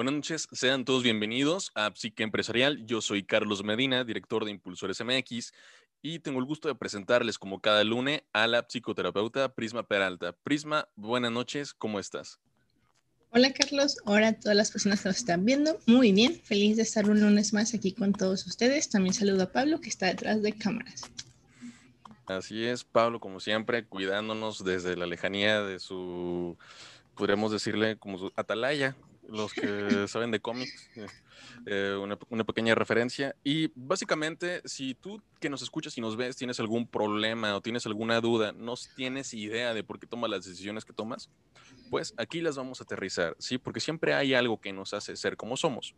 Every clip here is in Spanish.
Buenas noches, sean todos bienvenidos a Psique Empresarial. Yo soy Carlos Medina, director de Impulsores MX, y tengo el gusto de presentarles como cada lunes a la psicoterapeuta Prisma Peralta. Prisma, buenas noches, ¿cómo estás? Hola Carlos, hola a todas las personas que nos están viendo. Muy bien, feliz de estar un lunes más aquí con todos ustedes. También saludo a Pablo que está detrás de cámaras. Así es, Pablo, como siempre, cuidándonos desde la lejanía de su, podríamos decirle, como su atalaya, los que saben de cómics, eh, una, una, pequeña referencia. Y básicamente, si tú que nos escuchas y nos ves tienes algún problema o tienes alguna duda, no tienes idea de por qué tomas las decisiones que tomas, pues aquí las vamos a aterrizar, ¿sí? Porque siempre hay algo que nos hace ser como somos,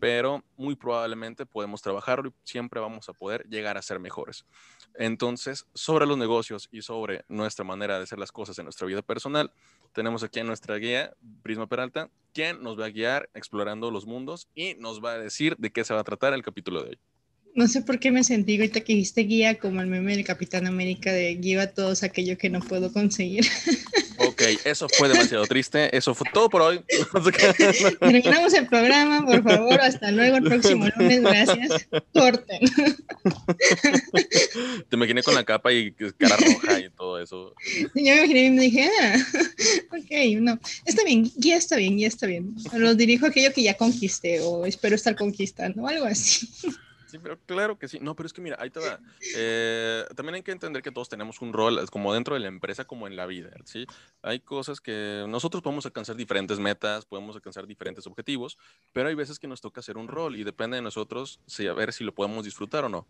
pero muy probablemente podemos trabajarlo y siempre vamos a poder llegar a ser mejores. Entonces, sobre los negocios y sobre nuestra manera de hacer las cosas en nuestra vida personal, tenemos aquí a nuestra guía, Prisma Peralta, quien nos va a guiar explorando los mundos y nos va a decir de qué se va a tratar el capítulo de hoy. No sé por qué me sentí ahorita que dijiste guía como el meme del Capitán América de guía a todos aquello que no puedo conseguir. Ok, eso fue demasiado triste. Eso fue todo por hoy. Terminamos el programa, por favor. Hasta luego el próximo lunes. Gracias. Corten. Te imaginé con la capa y cara roja y todo eso. Yo me imaginé y me dije, ah, ok, no. Está bien, guía está bien, guía está bien. Los dirijo a aquello que ya conquisté o espero estar conquistando, algo así. Sí, pero claro que sí. No, pero es que mira, ahí te va. Eh, también hay que entender que todos tenemos un rol, como dentro de la empresa, como en la vida, ¿sí? Hay cosas que nosotros podemos alcanzar diferentes metas, podemos alcanzar diferentes objetivos, pero hay veces que nos toca hacer un rol y depende de nosotros si, a ver si lo podemos disfrutar o no.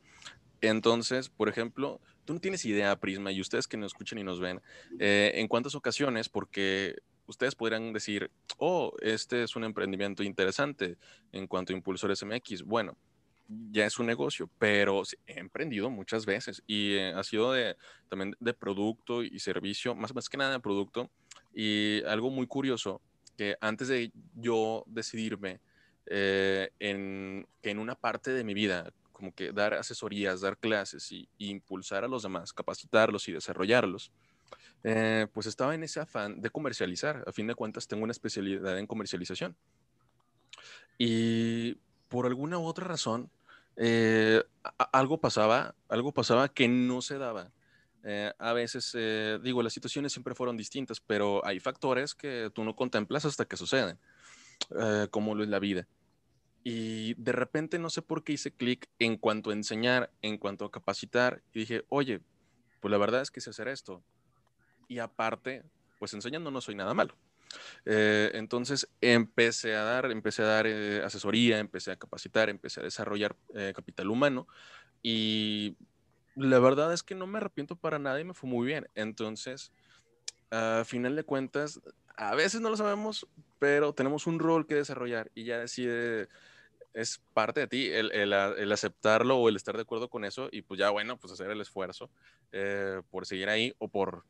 Entonces, por ejemplo, tú no tienes idea, Prisma, y ustedes que nos escuchan y nos ven, eh, en cuántas ocasiones, porque ustedes podrían decir, oh, este es un emprendimiento interesante en cuanto a impulsores MX. Bueno, ya es un negocio, pero he emprendido muchas veces y eh, ha sido de, también de producto y servicio, más, más que nada de producto. Y algo muy curioso, que antes de yo decidirme eh, en, en una parte de mi vida, como que dar asesorías, dar clases y, impulsar a los demás, capacitarlos y desarrollarlos, eh, pues estaba en ese afán de comercializar. A fin de cuentas, tengo una especialidad en comercialización. Y por alguna u otra razón, eh, algo pasaba, algo pasaba que no se daba. Eh, a veces, eh, digo, las situaciones siempre fueron distintas, pero hay factores que tú no contemplas hasta que suceden, como lo es la vida. Y de repente no sé por qué hice clic en cuanto a enseñar, en cuanto a capacitar, y dije, oye, pues la verdad es que sé hacer esto. Y aparte, pues enseñando no soy nada malo. Eh, entonces empecé a dar, empecé a dar eh, asesoría, empecé a capacitar, empecé a desarrollar eh, capital humano y la verdad es que no me arrepiento para nada y me fue muy bien. Entonces, a final de cuentas, a veces no lo sabemos, pero tenemos un rol que desarrollar y ya decide, es parte de ti el, el, aceptarlo o el estar de acuerdo con eso y pues ya bueno, pues hacer el esfuerzo por seguir ahí o por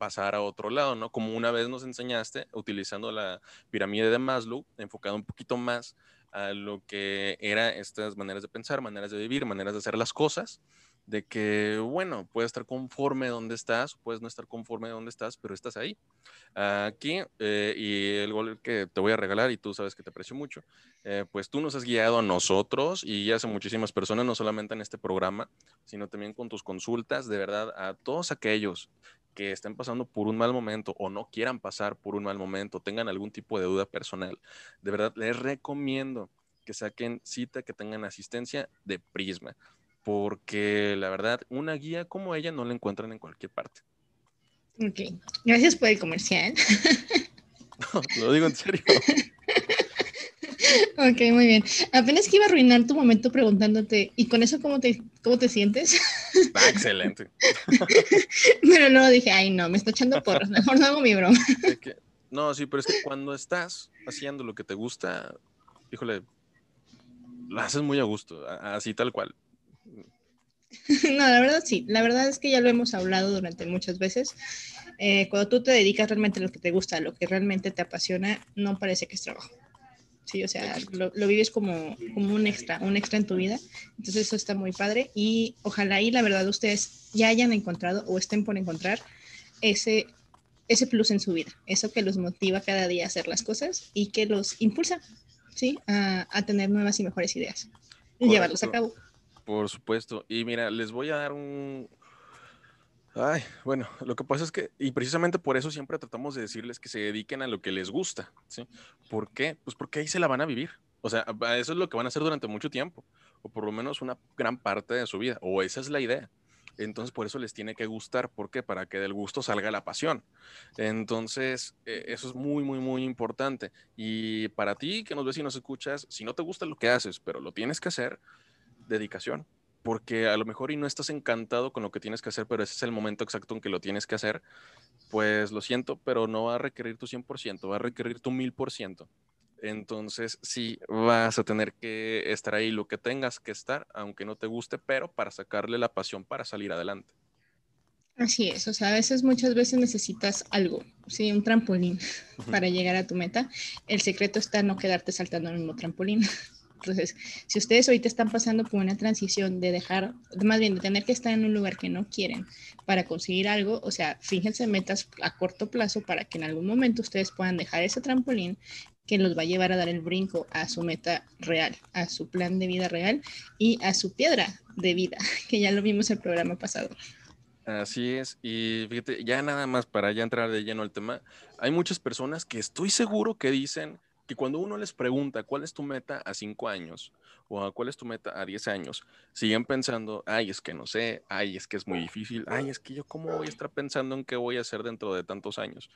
pasar a otro lado, ¿no? Como una vez nos enseñaste, utilizando la pirámide de Maslow, enfocado un poquito más a lo que eran estas maneras de pensar, maneras de vivir, maneras de hacer las cosas, de que, bueno, puedes estar conforme donde estás, puedes no estar conforme donde estás, pero estás ahí. Aquí, eh, y el gol que te voy a regalar, y tú sabes que te aprecio mucho, eh, pues tú nos has guiado a nosotros y hace muchísimas personas, no solamente en este programa, sino también con tus consultas, de verdad, a todos aquellos que estén pasando por un mal momento o no quieran pasar por un mal momento, tengan algún tipo de duda personal, de verdad les recomiendo que saquen cita, que tengan asistencia de Prisma, porque la verdad, una guía como ella no la encuentran en cualquier parte. Ok, gracias por el comercial. No, lo digo en serio. Ok, muy bien. Apenas que iba a arruinar tu momento preguntándote, ¿y con eso cómo te, cómo te sientes? Ah, excelente. Pero luego dije, ay, no, me está echando porras, mejor no hago mi broma. no, sí, pero es que cuando estás haciendo lo que te gusta, híjole, lo haces muy a gusto, así tal cual. No, la verdad sí, la verdad es que ya lo hemos hablado durante muchas veces. Eh, cuando tú te dedicas realmente a lo que te gusta, a lo que realmente te apasiona, no parece que es trabajo. Sí, o sea, lo, vives como, como un extra, un extra en tu vida. Entonces eso está muy padre y ojalá y la verdad ustedes ya hayan encontrado o estén por encontrar ese, ese plus en su vida, eso que los motiva cada día a hacer las cosas y que los impulsa, ¿sí? A, a tener nuevas y mejores ideas y llevarlos a cabo. Por supuesto. Y mira, les voy a dar un... Ay, bueno, lo que pasa es que, y precisamente por eso siempre tratamos de decirles que se dediquen a lo que les gusta, ¿sí? ¿Por qué? Pues porque ahí se la van a vivir. O sea, eso es lo que van a hacer durante mucho tiempo, o por lo menos una gran parte de su vida, o esa es la idea. Entonces, por eso les tiene que gustar. ¿Por qué? Para que del gusto salga la pasión. Entonces, eh, eso es muy, muy, muy importante. Y para ti, que nos ves y nos escuchas, si no te gusta lo que haces, pero lo tienes que hacer, dedicación. Porque a lo mejor y no estás encantado con lo que tienes que hacer, pero ese es el momento exacto en que lo tienes que hacer, pues lo siento, pero no va a requerir tu 100%, va a requerir tu 1000%. Entonces, sí, vas a tener que estar ahí lo que tengas que estar, aunque no te guste, pero para sacarle la pasión para salir adelante. Así es, o sea, a veces, muchas veces necesitas algo, sí, un trampolín para llegar a tu meta. El secreto está en no quedarte saltando en el mismo trampolín. Entonces, si ustedes ahorita están pasando por una transición de dejar, más bien de tener que estar en un lugar que no quieren para conseguir algo, o sea, fíjense metas a corto plazo para que en algún momento ustedes puedan dejar ese trampolín que los va a llevar a dar el brinco a su meta real, a su plan de vida real y a su piedra de vida, que ya lo vimos el programa pasado. Así es, y fíjate, ya nada más para ya entrar de lleno al tema, hay muchas personas que estoy seguro que dicen que cuando uno les pregunta cuál es tu meta a cinco años o cuál es tu meta a diez años, siguen pensando, ay, es que no sé, ay, es que es muy difícil, ay, es que yo cómo voy a estar pensando en qué voy a hacer dentro de tantos años.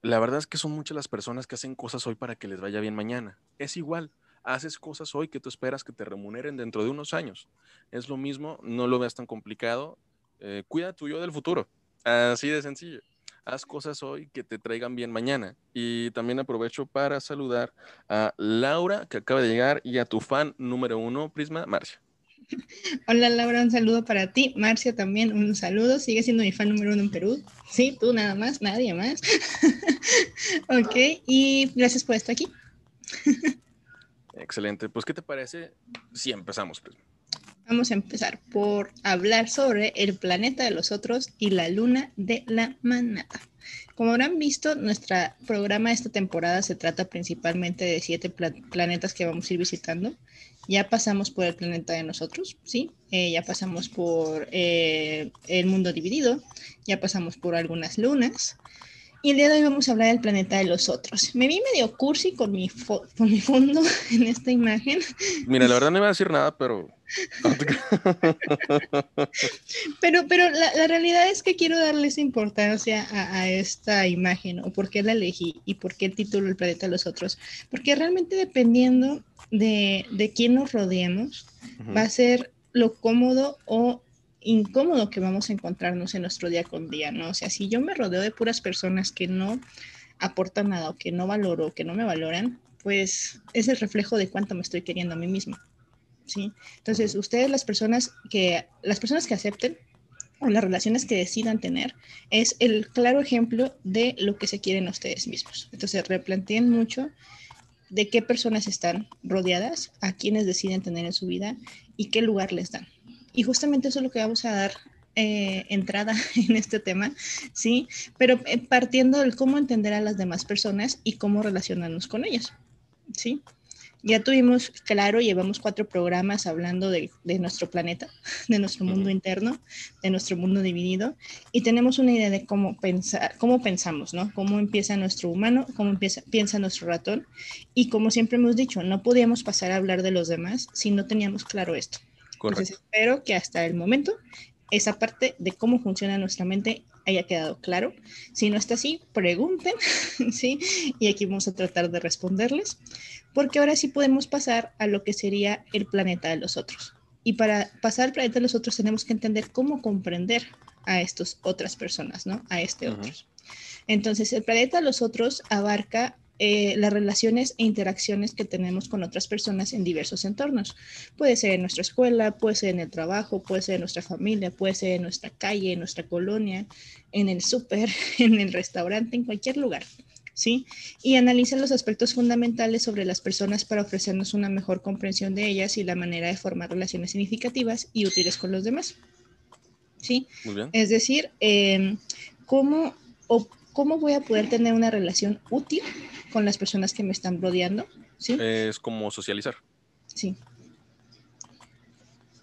La verdad es que son muchas las personas que hacen cosas hoy para que les vaya bien mañana. Es igual, haces cosas hoy que tú esperas que te remuneren dentro de unos años. Es lo mismo, no lo veas tan complicado, eh, cuida tu yo del futuro, así de sencillo haz cosas hoy que te traigan bien mañana. Y también aprovecho para saludar a Laura, que acaba de llegar, y a tu fan número uno, Prisma, Marcia. Hola Laura, un saludo para ti. Marcia también, un saludo. Sigue siendo mi fan número uno en Perú. Sí, tú nada más, nadie más. ok, y gracias por estar aquí. Excelente. Pues, ¿qué te parece si empezamos, Prisma? Vamos a empezar por hablar sobre el planeta de los otros y la luna de la manada. Como habrán visto, nuestro programa esta temporada se trata principalmente de siete planetas que vamos a ir visitando. Ya pasamos por el planeta de nosotros, ¿sí? Eh, ya pasamos por eh, el mundo dividido, ya pasamos por algunas lunas, y el día de hoy vamos a hablar del planeta de los otros. Me vi medio cursi con mi, con mi fondo en esta imagen. Mira, la verdad no iba a decir nada, pero... pero pero la, realidad es que quiero darle esa importancia a, esta imagen, o por qué la elegí y por qué el título El planeta de los otros. Porque realmente dependiendo de, de quién nos rodeemos, va a ser lo cómodo o incómodo que vamos a encontrarnos en nuestro día con día, ¿no? O sea, si yo me rodeo de puras personas que no aportan nada o que no valoro o que no me valoran, pues es el reflejo de cuánto me estoy queriendo a mí mismo, ¿sí? Entonces, ustedes las personas que, las personas que acepten o las relaciones que decidan tener es el claro ejemplo de lo que se quieren ustedes mismos. Entonces, replanteen mucho de qué personas están rodeadas, a quienes deciden tener en su vida y qué lugar les dan. Y justamente eso es lo que vamos a dar eh, entrada en este tema, ¿sí? Pero eh, partiendo del cómo entender a las demás personas y cómo relacionarnos con ellas, ¿sí? Ya tuvimos, claro, llevamos cuatro programas hablando de, de, nuestro planeta, de nuestro mundo interno, de nuestro mundo dividido, y tenemos una idea de cómo pensar, cómo pensamos, ¿no? Cómo empieza nuestro humano, cómo empieza, piensa nuestro ratón, y como siempre hemos dicho, no podíamos pasar a hablar de los demás si no teníamos claro esto. Entonces espero que hasta el momento esa parte de cómo funciona nuestra mente haya quedado claro. Si no está así, pregunten, ¿sí? Y aquí vamos a tratar de responderles, porque ahora sí podemos pasar a lo que sería el planeta de los otros. Y para pasar al planeta de los otros tenemos que entender cómo comprender a estas otras personas, ¿no? A este otros. Entonces, el planeta de los otros abarca eh, las relaciones e interacciones que tenemos con otras personas en diversos entornos. Puede ser en nuestra escuela, puede ser en el trabajo, puede ser en nuestra familia, puede ser en nuestra calle, en nuestra colonia, en el súper, en el restaurante, en cualquier lugar. ¿Sí? Y analiza los aspectos fundamentales sobre las personas para ofrecernos una mejor comprensión de ellas y la manera de formar relaciones significativas y útiles con los demás. ¿Sí? Es decir, eh, cómo cómo voy a poder tener una relación útil con las personas que me están rodeando. ¿sí? Es como socializar. Sí.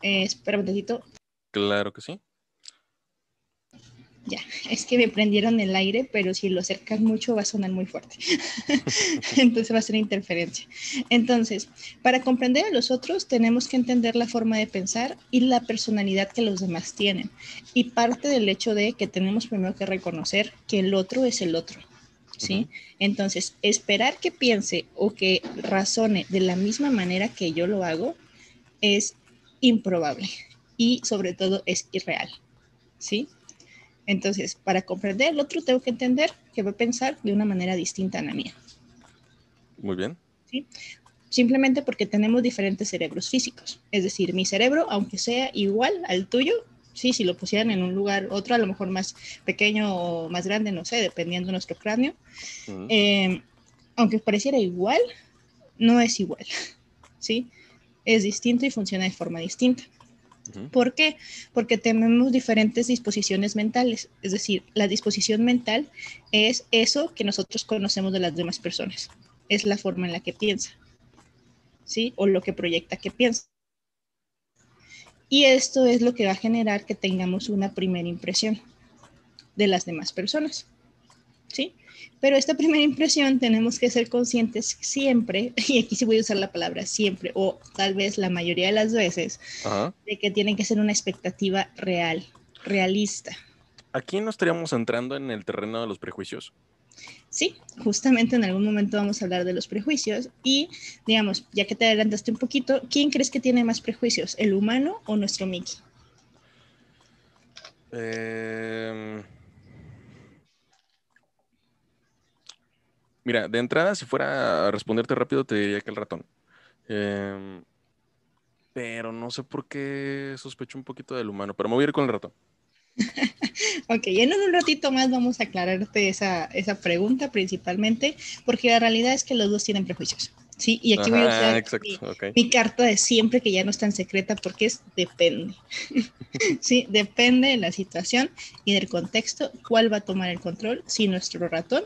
Eh, espera un momentito. Claro que sí. Ya, es que me prendieron el aire, pero si lo acercas mucho va a sonar muy fuerte. Entonces va a ser interferencia. Entonces, para comprender a los otros tenemos que entender la forma de pensar y la personalidad que los demás tienen. Y parte del hecho de que tenemos primero que reconocer que el otro es el otro. ¿Sí? Entonces, esperar que piense o que razone de la misma manera que yo lo hago es improbable y sobre todo es irreal. ¿Sí? Entonces, para comprender el otro, tengo que entender que va a pensar de una manera distinta a la mía. Muy bien. ¿Sí? Simplemente porque tenemos diferentes cerebros físicos. Es decir, mi cerebro, aunque sea igual al tuyo, sí, si lo pusieran en un lugar, otro a lo mejor más pequeño o más grande, no sé, dependiendo de nuestro cráneo, eh, aunque pareciera igual, no es igual. ¿Sí? Es distinto y funciona de forma distinta. ¿Por qué? Porque tenemos diferentes disposiciones mentales. Es decir, la disposición mental es eso que nosotros conocemos de las demás personas. Es la forma en la que piensa. ¿Sí? O lo que proyecta que piensa. Y esto es lo que va a generar que tengamos una primera impresión de las demás personas. ¿Sí? Pero esta primera impresión tenemos que ser conscientes siempre, y aquí sí voy a usar la palabra siempre, o tal vez la mayoría de las veces, de que tiene que ser una expectativa real, realista. Aquí no estaríamos entrando en el terreno de los prejuicios. Sí, justamente en algún momento vamos a hablar de los prejuicios y, digamos, ya que te adelantaste un poquito, ¿quién crees que tiene más prejuicios, el humano o nuestro Mickey? Eh... Mira, de entrada, si fuera a responderte rápido, te diría que el ratón. Em, pero no sé por qué sospecho un poquito del humano, pero me voy a ir con el ratón. ok, en un ratito más vamos a aclararte esa, esa pregunta principalmente, porque la realidad es que los dos tienen prejuicios. Sí, y aquí voy a usar mi, carta de siempre, que ya no es tan secreta, porque es depende. sí, depende de la situación y del contexto, cuál va a tomar el control, si nuestro ratón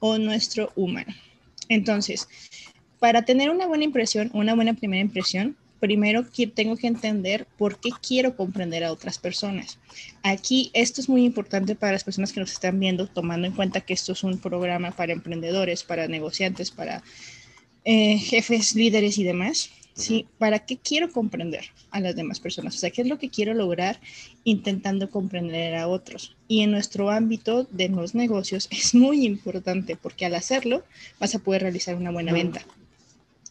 o nuestro humano. Entonces, para tener una buena impresión, una buena primera impresión, primero tengo que entender por qué quiero comprender a otras personas. Aquí esto es muy importante para las personas que nos están viendo, tomando en cuenta que esto es un programa para emprendedores, para negociantes, para eh, jefes, líderes y demás. ¿Sí? ¿Para qué quiero comprender a las demás personas? O sea, ¿qué es lo que quiero lograr intentando comprender a otros? Y en nuestro ámbito de los negocios es muy importante porque al hacerlo vas a poder realizar una buena venta,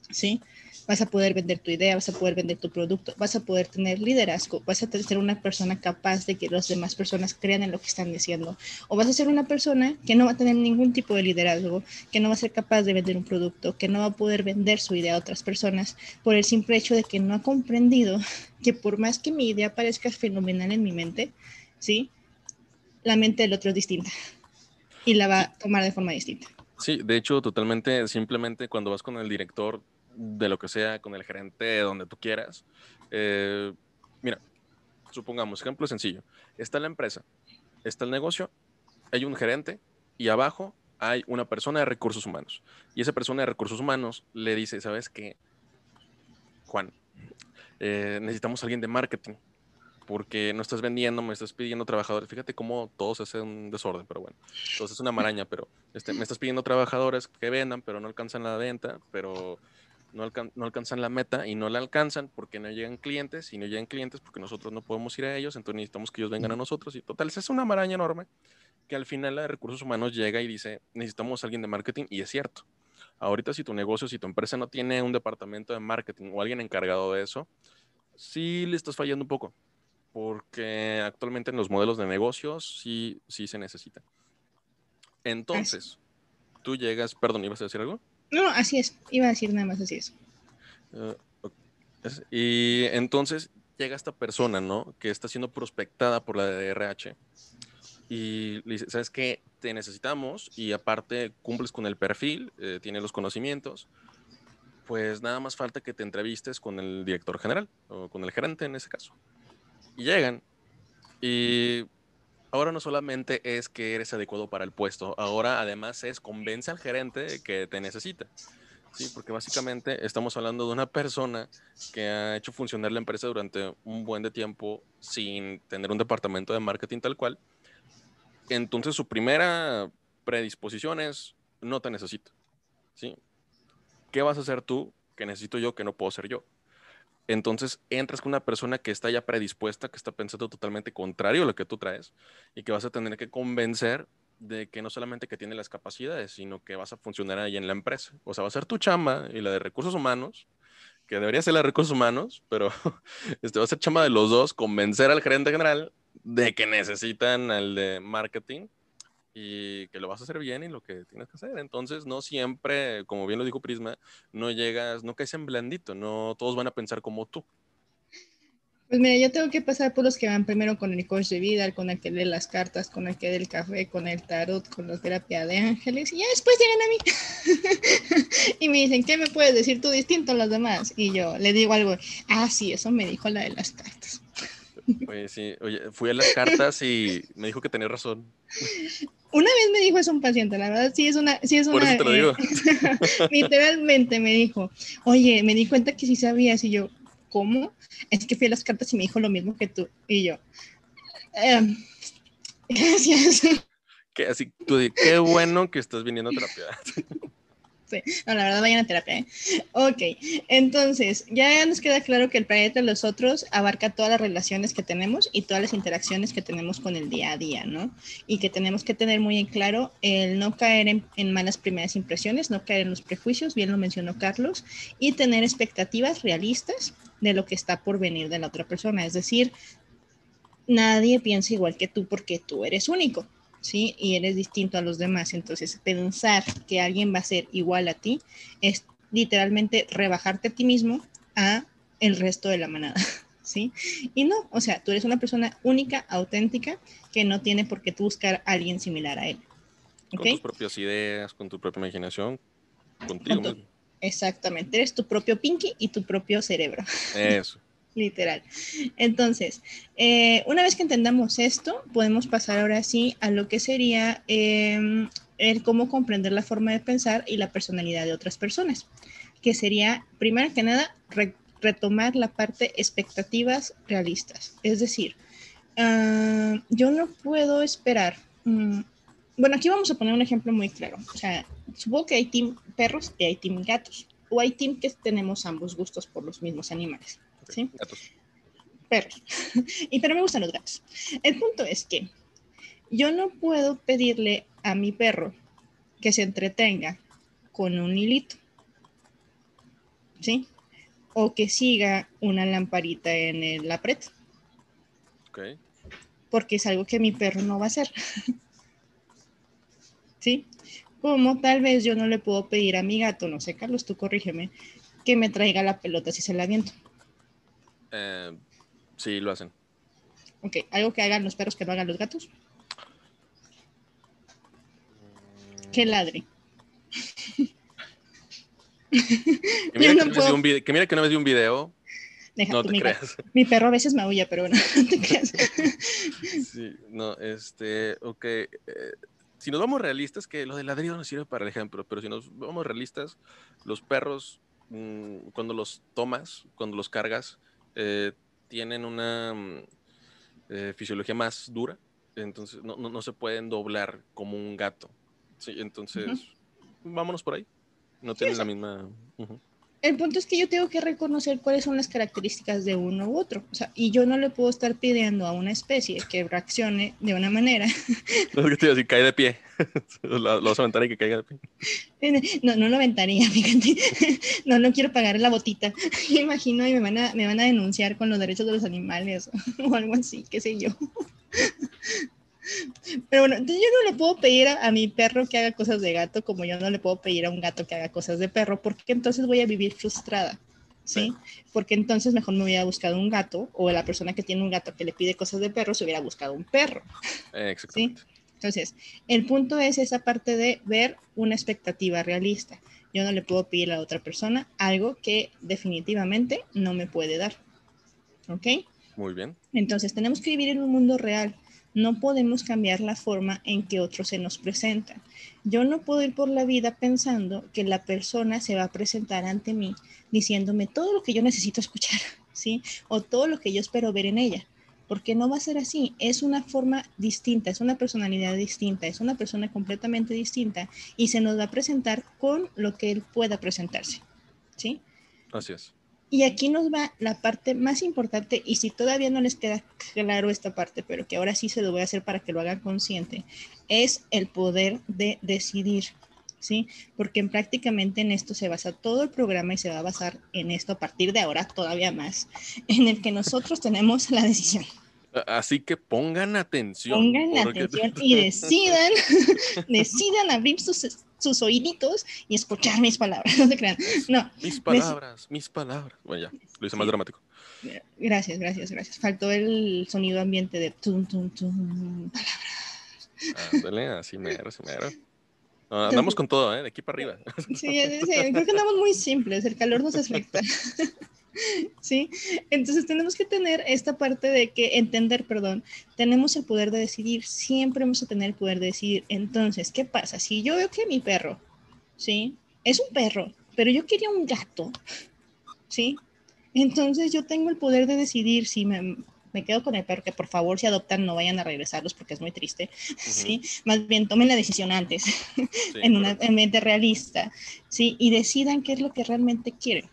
¿sí? Vas a poder vender tu idea, vas a poder vender tu producto, vas a poder tener liderazgo, vas a ser una persona capaz de que las demás personas crean en lo que están diciendo, o vas a ser una persona que no va a tener ningún tipo de liderazgo, que no va a ser capaz de vender un producto, que no va a poder vender su idea a otras personas por el simple hecho de que no ha comprendido que por más que mi idea parezca fenomenal en mi mente, ¿sí? La mente del otro es distinta y la va a tomar de forma distinta. Sí, de hecho, totalmente, simplemente cuando vas con el director de lo que sea, con el gerente, de donde tú quieras. Eh, mira, supongamos, ejemplo sencillo. Está la empresa, está el negocio, hay un gerente y abajo hay una persona de recursos humanos. Y esa persona de recursos humanos le dice, ¿sabes qué? Juan, eh, necesitamos alguien de marketing porque no estás vendiendo, me estás pidiendo trabajadores. Fíjate cómo todo se hace un desorden, pero bueno, todo es una maraña, pero este, me estás pidiendo trabajadores que vendan, pero no alcanzan la venta, pero no, alcanzan la meta y no la alcanzan porque no llegan clientes y no llegan clientes porque nosotros no podemos ir a ellos, entonces necesitamos que ellos vengan a nosotros y total, es una maraña enorme que al final la de recursos humanos llega y dice, necesitamos a alguien de marketing y es cierto. Ahorita si tu negocio, si tu empresa no tiene un departamento de marketing o alguien encargado de eso, sí le estás fallando un poco, porque actualmente en los modelos de negocios sí, sí se necesita. Entonces, tú llegas, perdón, ¿ibas a decir algo? No, así es. Iba a decir nada más así es. Ah, y entonces llega esta persona, ¿no? Que está siendo prospectada por la DRH y le dice, ¿sabes qué? Te necesitamos y aparte cumples con el perfil, eh, tienes los conocimientos, pues nada más falta que te entrevistes con el director general o con el gerente en ese caso. Y llegan y ahora no solamente es que eres adecuado para el puesto, ahora además es convence al gerente que te necesita. Sí, porque básicamente estamos hablando de una persona que ha hecho funcionar la empresa durante un buen de tiempo sin tener un departamento de marketing tal cual. Entonces su primera predisposición es no te necesito. ¿Sí? ¿Qué vas a hacer tú que necesito yo que no puedo ser yo? Entonces entras con una persona que está ya predispuesta, que está pensando totalmente contrario a lo que tú traes y que vas a tener que convencer de que no solamente que tiene las capacidades, sino que vas a funcionar ahí en la empresa. O sea, va a ser tu chamba y la de recursos humanos, que debería ser la de recursos humanos, pero este va a ser chamba de los dos, convencer al gerente general de que necesitan al de marketing y que lo vas a hacer bien y lo que tienes que hacer. Entonces, no siempre, como bien lo dijo Prisma, no llegas, no caes en blandito, no todos van a pensar como tú. Pues mira, yo tengo que pasar por los que van primero con el coach de vida, con el que lee las cartas, con el que lee el café, con el tarot, con la terapia de ángeles, y ya después llegan a mí. y me dicen, ¿qué me puedes decir tú distinto a los demás? Y yo le digo algo, ah, sí, eso me dijo la de las cartas. Oye, sí, oye, fui a las cartas y me dijo que tenía razón. Una vez me dijo eso un paciente, la verdad, sí es una, sí es Por una, eso te lo digo. eh, literalmente me dijo, oye, me di cuenta que sí sabías, y yo, ¿cómo? Es que fui a las cartas y me dijo lo mismo que tú, y yo, "Em, gracias. Que así, tú qué bueno que estás viniendo a terapia. No, la verdad, vayan a terapia. ¿eh? Ok, entonces, ya nos queda claro que el planeta de los otros abarca todas las relaciones que tenemos y todas las interacciones que tenemos con el día a día, ¿no? Y que tenemos que tener muy en claro el no caer en malas primeras impresiones, no caer en los prejuicios, bien lo mencionó Carlos, y tener expectativas realistas de lo que está por venir de la otra persona. Es decir, nadie piensa igual que tú porque tú eres único. ¿Sí? Y eres distinto a los demás. Entonces, pensar que alguien va a ser igual a ti es literalmente rebajarte a ti mismo a el resto de la manada, ¿sí? Y no, o sea, tú eres una persona única, auténtica, que no tiene por qué tú buscar a alguien similar a él. Con tus propias ideas, con tu propia imaginación, contigo Con tu- mismo. Exactamente, eres tu propio Pinky y tu propio cerebro. Eso. Literal. Entonces, eh, una vez que entendamos esto, podemos pasar ahora sí a lo que sería eh, el cómo comprender la forma de pensar y la personalidad de otras personas, que sería, primero que nada, re- retomar la parte expectativas realistas. Es decir, ah, yo no puedo esperar. mm, bueno, aquí vamos a poner un ejemplo muy claro. O sea, supongo que hay team perros y hay team gatos. O hay team que tenemos ambos gustos por los mismos animales. ¿Sí? Gatos. perros. y pero me gustan los gatos. El punto es que yo no puedo pedirle a mi perro que se entretenga con un hilito. ¿Sí? O que siga una lamparita en el apret, Ok. porque es algo que mi perro no va a hacer. ¿Sí? Como tal vez yo no le puedo pedir a mi gato, no sé, Carlos, tú corrígeme, que me traiga la pelota si se la aviento. Eh, sí, lo hacen. Ok, algo que hagan los perros que no hagan los gatos. Que ladre. Que mira, que, no una vez puedo- vi un que mira que una vez vi un video. Deja No te mi, creas. mi perro a veces me aúlla, pero bueno, no te creas. Sí, no, este, ok. eh, si nos vamos realistas, que lo del ladrido nos sirve para el ejemplo, pero si nos vamos realistas, los perros, mm, cuando los tomas, cuando los cargas, eh, tienen una mm, eh, fisiología más dura, entonces no, no, no se pueden doblar como un gato. Sí, entonces, vámonos por ahí. No tienen la misma. El punto es que yo tengo que reconocer cuáles son las características de uno u otro. O sea, y yo no le puedo estar pidiendo a una especie que reaccione de una manera. No, que te a decir, cae de pie. lo, lo vas a aventar y que caiga de pie. No, no lo aventaría, fíjate. No, no quiero pagar la botita. Imagino y me van a, me van a denunciar con los derechos de los animales o algo así, qué sé yo. Pero bueno, yo no le puedo pedir a, a mi perro que haga cosas de gato como yo no le puedo pedir a un gato que haga cosas de perro, porque entonces voy a vivir frustrada. ¿Sí? Porque entonces mejor me hubiera buscado un gato o la persona que tiene un gato que le pide cosas de perro se hubiera buscado un perro. Eh, exactamente. Entonces, el punto es esa parte de ver una expectativa realista. Yo no le puedo pedir a la otra persona algo que definitivamente no me puede dar. ¿Ok? Muy bien. Entonces, tenemos que vivir en un mundo real. no podemos cambiar la forma en que otros se nos presentan. Yo no puedo ir por la vida pensando que la persona se va a presentar ante mí diciéndome todo lo que yo necesito escuchar, ¿sí? O todo lo que yo espero ver en ella, porque no va a ser así. Es una forma distinta, es una personalidad distinta, es una persona completamente distinta y se nos va a presentar con lo que él pueda presentarse, ¿sí? Así es. Y aquí nos va la parte más importante, y si todavía no les queda claro esta parte, pero que ahora sí se lo voy a hacer para que lo hagan consciente, es el poder de decidir, ¿sí? Porque prácticamente en esto se basa todo el programa y se va a basar en esto a partir de ahora todavía más, en el que nosotros tenemos la decisión. Así que pongan atención. Pongan atención y decidan, decidan abrir sus sus oíditos y escuchar mis palabras. No se crean. No. Mis palabras, mis palabras. Bueno, ya, lo hice más dramático. Gracias, gracias, gracias. Faltó el sonido ambiente de tum, tum, tum, palabras. Ándale, así mero, así mero. andamos con todo, ¿eh? De aquí para arriba. Sí, sí, creo que andamos muy simples. El calor nos afecta. ¿Sí? Entonces tenemos que tener esta parte de que entender, perdón, tenemos el poder de decidir, siempre vamos a tener el poder de decidir. Entonces, ¿qué pasa? Si yo veo que mi perro, ¿sí? Es un perro, pero yo quería un gato, ¿sí? Entonces yo tengo el poder de decidir si me, me quedo con el perro, que por favor si adoptan no vayan a regresarlos porque es muy triste, ¿sí? Más bien tomen la decisión antes, en una mente realista, ¿sí? Y decidan qué es lo que realmente quieren.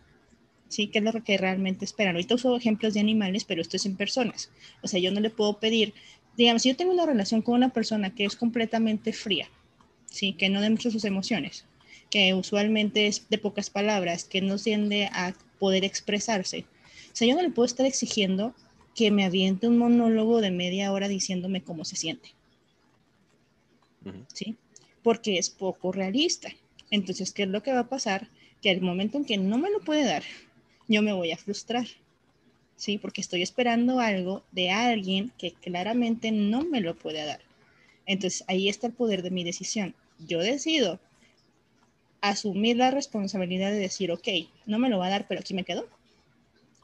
¿sí? ¿Qué es lo que realmente esperan? Ahorita uso ejemplos de animales, pero esto es en personas. O sea, yo no le puedo pedir, digamos, si yo tengo una relación con una persona que es completamente fría, ¿sí? Que no demuestra sus emociones, que usualmente es de pocas palabras, que no tiende a poder expresarse. O sea, yo no le puedo estar exigiendo que me aviente un monólogo de media hora diciéndome cómo se siente. ¿Sí? Porque es poco realista. Entonces, ¿qué es lo que va a pasar? Que al momento en que no me lo puede dar, yo me voy a frustrar, ¿sí? Porque estoy esperando algo de alguien que claramente no me lo puede dar. Entonces ahí está el poder de mi decisión. Yo decido asumir la responsabilidad de decir, ok, no me lo va a dar, pero aquí me quedo.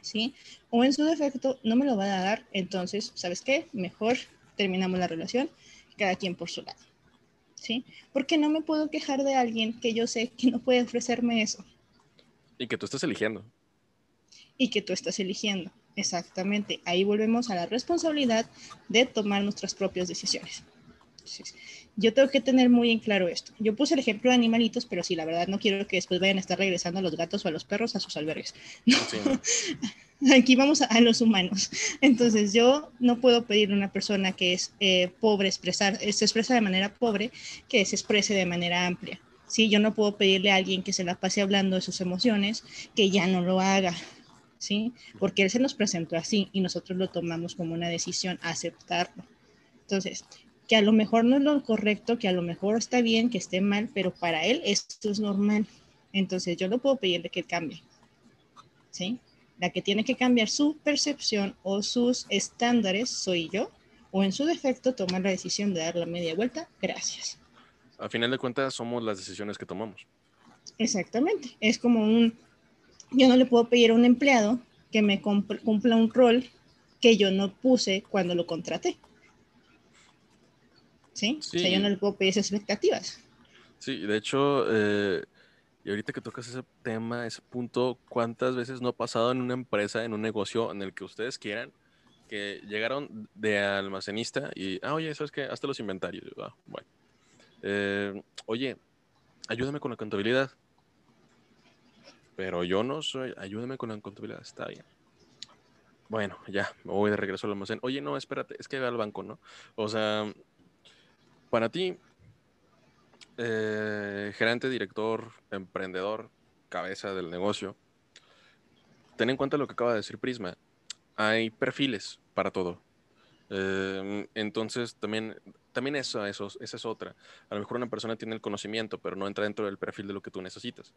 ¿Sí? O en su defecto, no me lo va a dar, entonces, ¿sabes qué? Mejor terminamos la relación, cada quien por su lado. ¿Sí? Porque no me puedo quejar de alguien que yo sé que no puede ofrecerme eso. Y que tú estás eligiendo y que tú estás eligiendo. Exactamente, ahí volvemos a la responsabilidad de tomar nuestras propias decisiones. Yo tengo que tener muy en claro esto. Yo puse el ejemplo de animalitos, pero sí, la verdad no quiero que después vayan a estar regresando a los gatos o a los perros a sus albergues. Aquí vamos a, los humanos. Entonces, yo no puedo pedirle a una persona que es eh, pobre expresar, se expresa de manera pobre, que se exprese de manera amplia. Sí, yo no puedo pedirle a alguien que se la pase hablando de sus emociones, que ya no lo haga. ¿sí? Porque él se nos presentó así y nosotros lo tomamos como una decisión, aceptarlo. Entonces, que a lo mejor no es lo correcto, que a lo mejor está bien, que esté mal, pero para él esto es normal. Entonces, yo no puedo pedirle que cambie, ¿sí? La que tiene que cambiar su percepción o sus estándares soy yo, o en su defecto tomar la decisión de dar la media vuelta, gracias. A final de cuentas, somos las decisiones que tomamos. Exactamente, es como un, yo no le puedo pedir a un empleado que me cumpla un rol que yo no puse cuando lo contraté. ¿Sí? O sea, yo no le puedo pedir esas expectativas. Sí, de hecho, eh, y ahorita que tocas ese tema, ese punto, ¿cuántas veces no ha pasado en una empresa, en un negocio en el que ustedes quieran, que llegaron de almacenista y, ah, oye, ¿sabes qué? Hasta los inventarios. Ah, bueno. Eh, oye, ayúdame con la contabilidad pero yo no soy, ayúdame con la contabilidad, está bien. Bueno, ya, me voy de regreso al almacén. Oye, no, espérate, es que ve al banco, ¿no? O sea, para ti, eh, gerente, director, emprendedor, cabeza del negocio, ten en cuenta lo que acaba de decir Prisma. Hay perfiles para todo. Em, entonces, también, también eso, eso, esa es otra. A lo mejor una persona tiene el conocimiento, pero no entra dentro del perfil de lo que tú necesitas.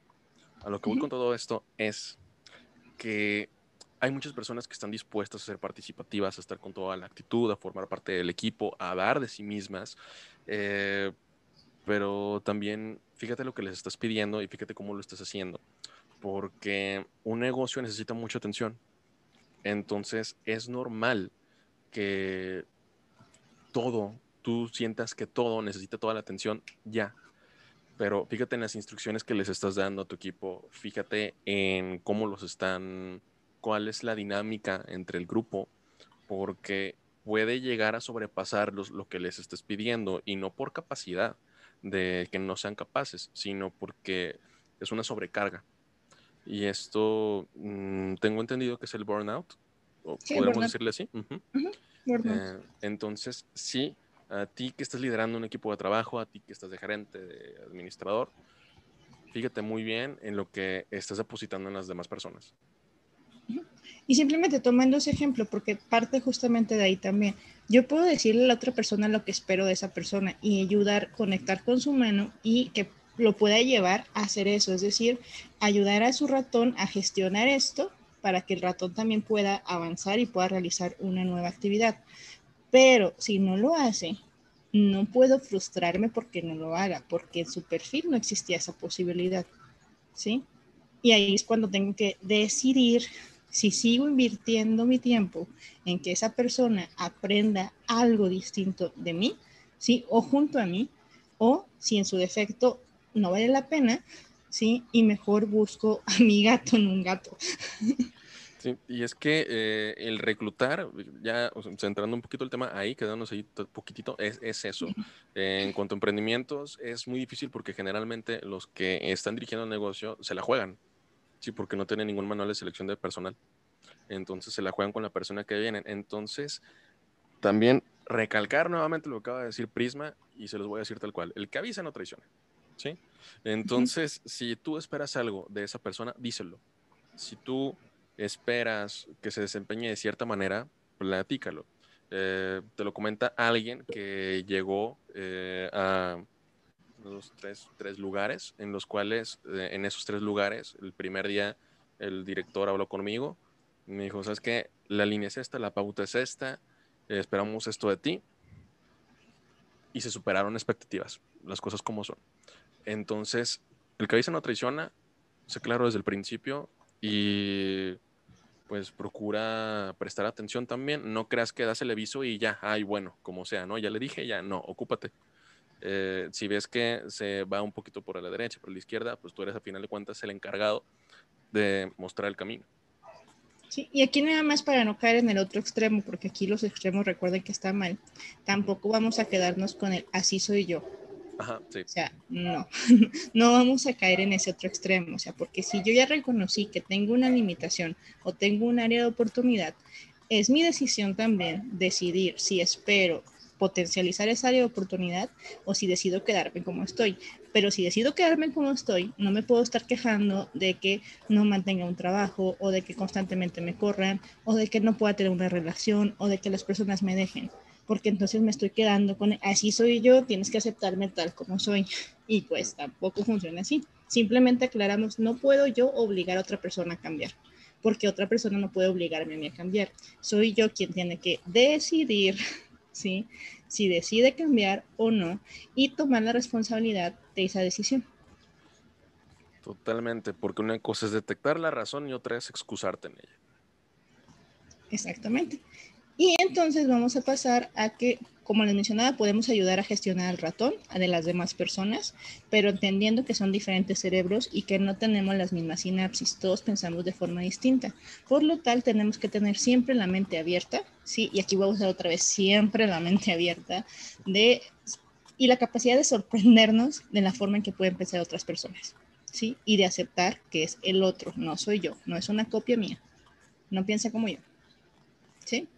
A lo que voy con todo esto es que hay muchas personas que están dispuestas a ser participativas, a estar con toda la actitud, a formar parte del equipo, a dar de sí mismas, eh, pero también fíjate lo que les estás pidiendo y fíjate cómo lo estás haciendo, porque un negocio necesita mucha atención. Entonces es normal que todo, tú sientas que todo necesita toda la atención ya. Pero fíjate en las instrucciones que les estás dando a tu equipo, fíjate en cómo los están, cuál es la dinámica entre el grupo, porque puede llegar a sobrepasar lo que les estés pidiendo y no por capacidad de que no sean capaces, sino porque es una sobrecarga. Y esto mm, tengo entendido que es el burnout, o podemos decirle así. Eh, entonces, sí, a ti que estás liderando un equipo de trabajo, a ti que estás de gerente, de administrador, fíjate muy bien en lo que estás depositando en las demás personas. Y simplemente tomando ese ejemplo, porque parte justamente de ahí también. Yo puedo decirle a la otra persona lo que espero de esa persona y ayudar, conectar con su mano y que lo pueda llevar a hacer eso, es decir, ayudar a su ratón a gestionar esto para que el ratón también pueda avanzar y pueda realizar una nueva actividad. Pero si no lo hace, no puedo frustrarme porque no lo haga, porque en su perfil no existía esa posibilidad, ¿sí? Y ahí es cuando tengo que decidir si sigo invirtiendo mi tiempo en que esa persona aprenda algo distinto de mí, ¿sí? O junto a mí, o si en su defecto no vale la pena, ¿sí? Y mejor busco a mi gato en un gato. Sí, y es que eh, el reclutar, ya centrando un poquito el tema ahí, quedándonos ahí poquitito, es, es eso. en cuanto a emprendimientos, es muy difícil porque generalmente los que están dirigiendo el negocio se la juegan, sí, porque no tienen ningún manual de selección de personal. Entonces se la juegan con la persona que viene. Entonces, también recalcar nuevamente lo que acaba de decir Prisma y se los voy a decir tal cual. El que avisa no traiciona. ¿sí? Entonces, si tú esperas algo de esa persona, díselo. Si tú esperas que se desempeñe de cierta manera, platícalo. Eh, te lo comenta alguien que llegó eh, a los tres, tres, lugares, en los cuales, eh, en esos tres lugares, el primer día el director habló conmigo, me dijo, ¿sabes qué? La línea es esta, la pauta es esta, esperamos esto de ti. Y se superaron expectativas, las cosas como son. Entonces, el que avisa no traiciona, sé claro desde el principio y pues procura prestar atención también. No creas que das el aviso y ya, ay, bueno, como sea, ¿no? Ya le dije, ya, no, ocúpate. Eh, si ves que se va un poquito por la derecha, por la izquierda, pues tú eres a final de cuentas el encargado de mostrar el camino. Sí, y aquí nada más para no caer en el otro extremo, porque aquí los extremos recuerden que está mal, tampoco vamos a quedarnos con el así soy yo. Ajá, sí. O sea, no, no vamos a caer en ese otro extremo. O sea, porque si yo ya reconocí que tengo una limitación o tengo un área de oportunidad, es mi decisión también decidir si espero potencializar esa área de oportunidad o si decido quedarme como estoy. Pero si decido quedarme como estoy, no me puedo estar quejando de que no mantenga un trabajo o de que constantemente me corran o de que no pueda tener una relación o de que las personas me dejen porque entonces me estoy quedando con, así soy yo, tienes que aceptarme tal como soy. Y pues tampoco funciona así. Simplemente aclaramos, no puedo yo obligar a otra persona a cambiar, porque otra persona no puede obligarme a mí a cambiar. Soy yo quien tiene que decidir, ¿sí? Si decide cambiar o no y tomar la responsabilidad de esa decisión. Totalmente, porque una cosa es detectar la razón y otra es excusarte en ella. Exactamente. Y entonces vamos a pasar a que, como les mencionaba, podemos ayudar a gestionar al ratón, a de las demás personas, pero entendiendo que son diferentes cerebros y que no tenemos las mismas sinapsis, todos pensamos de forma distinta. Por lo tal, tenemos que tener siempre la mente abierta, ¿sí? Y aquí voy a usar otra vez siempre la mente abierta de, y la capacidad de sorprendernos de la forma en que pueden pensar otras personas, ¿sí? Y de aceptar que es el otro, no soy yo, no es una copia mía, no piensa como yo, ¿sí?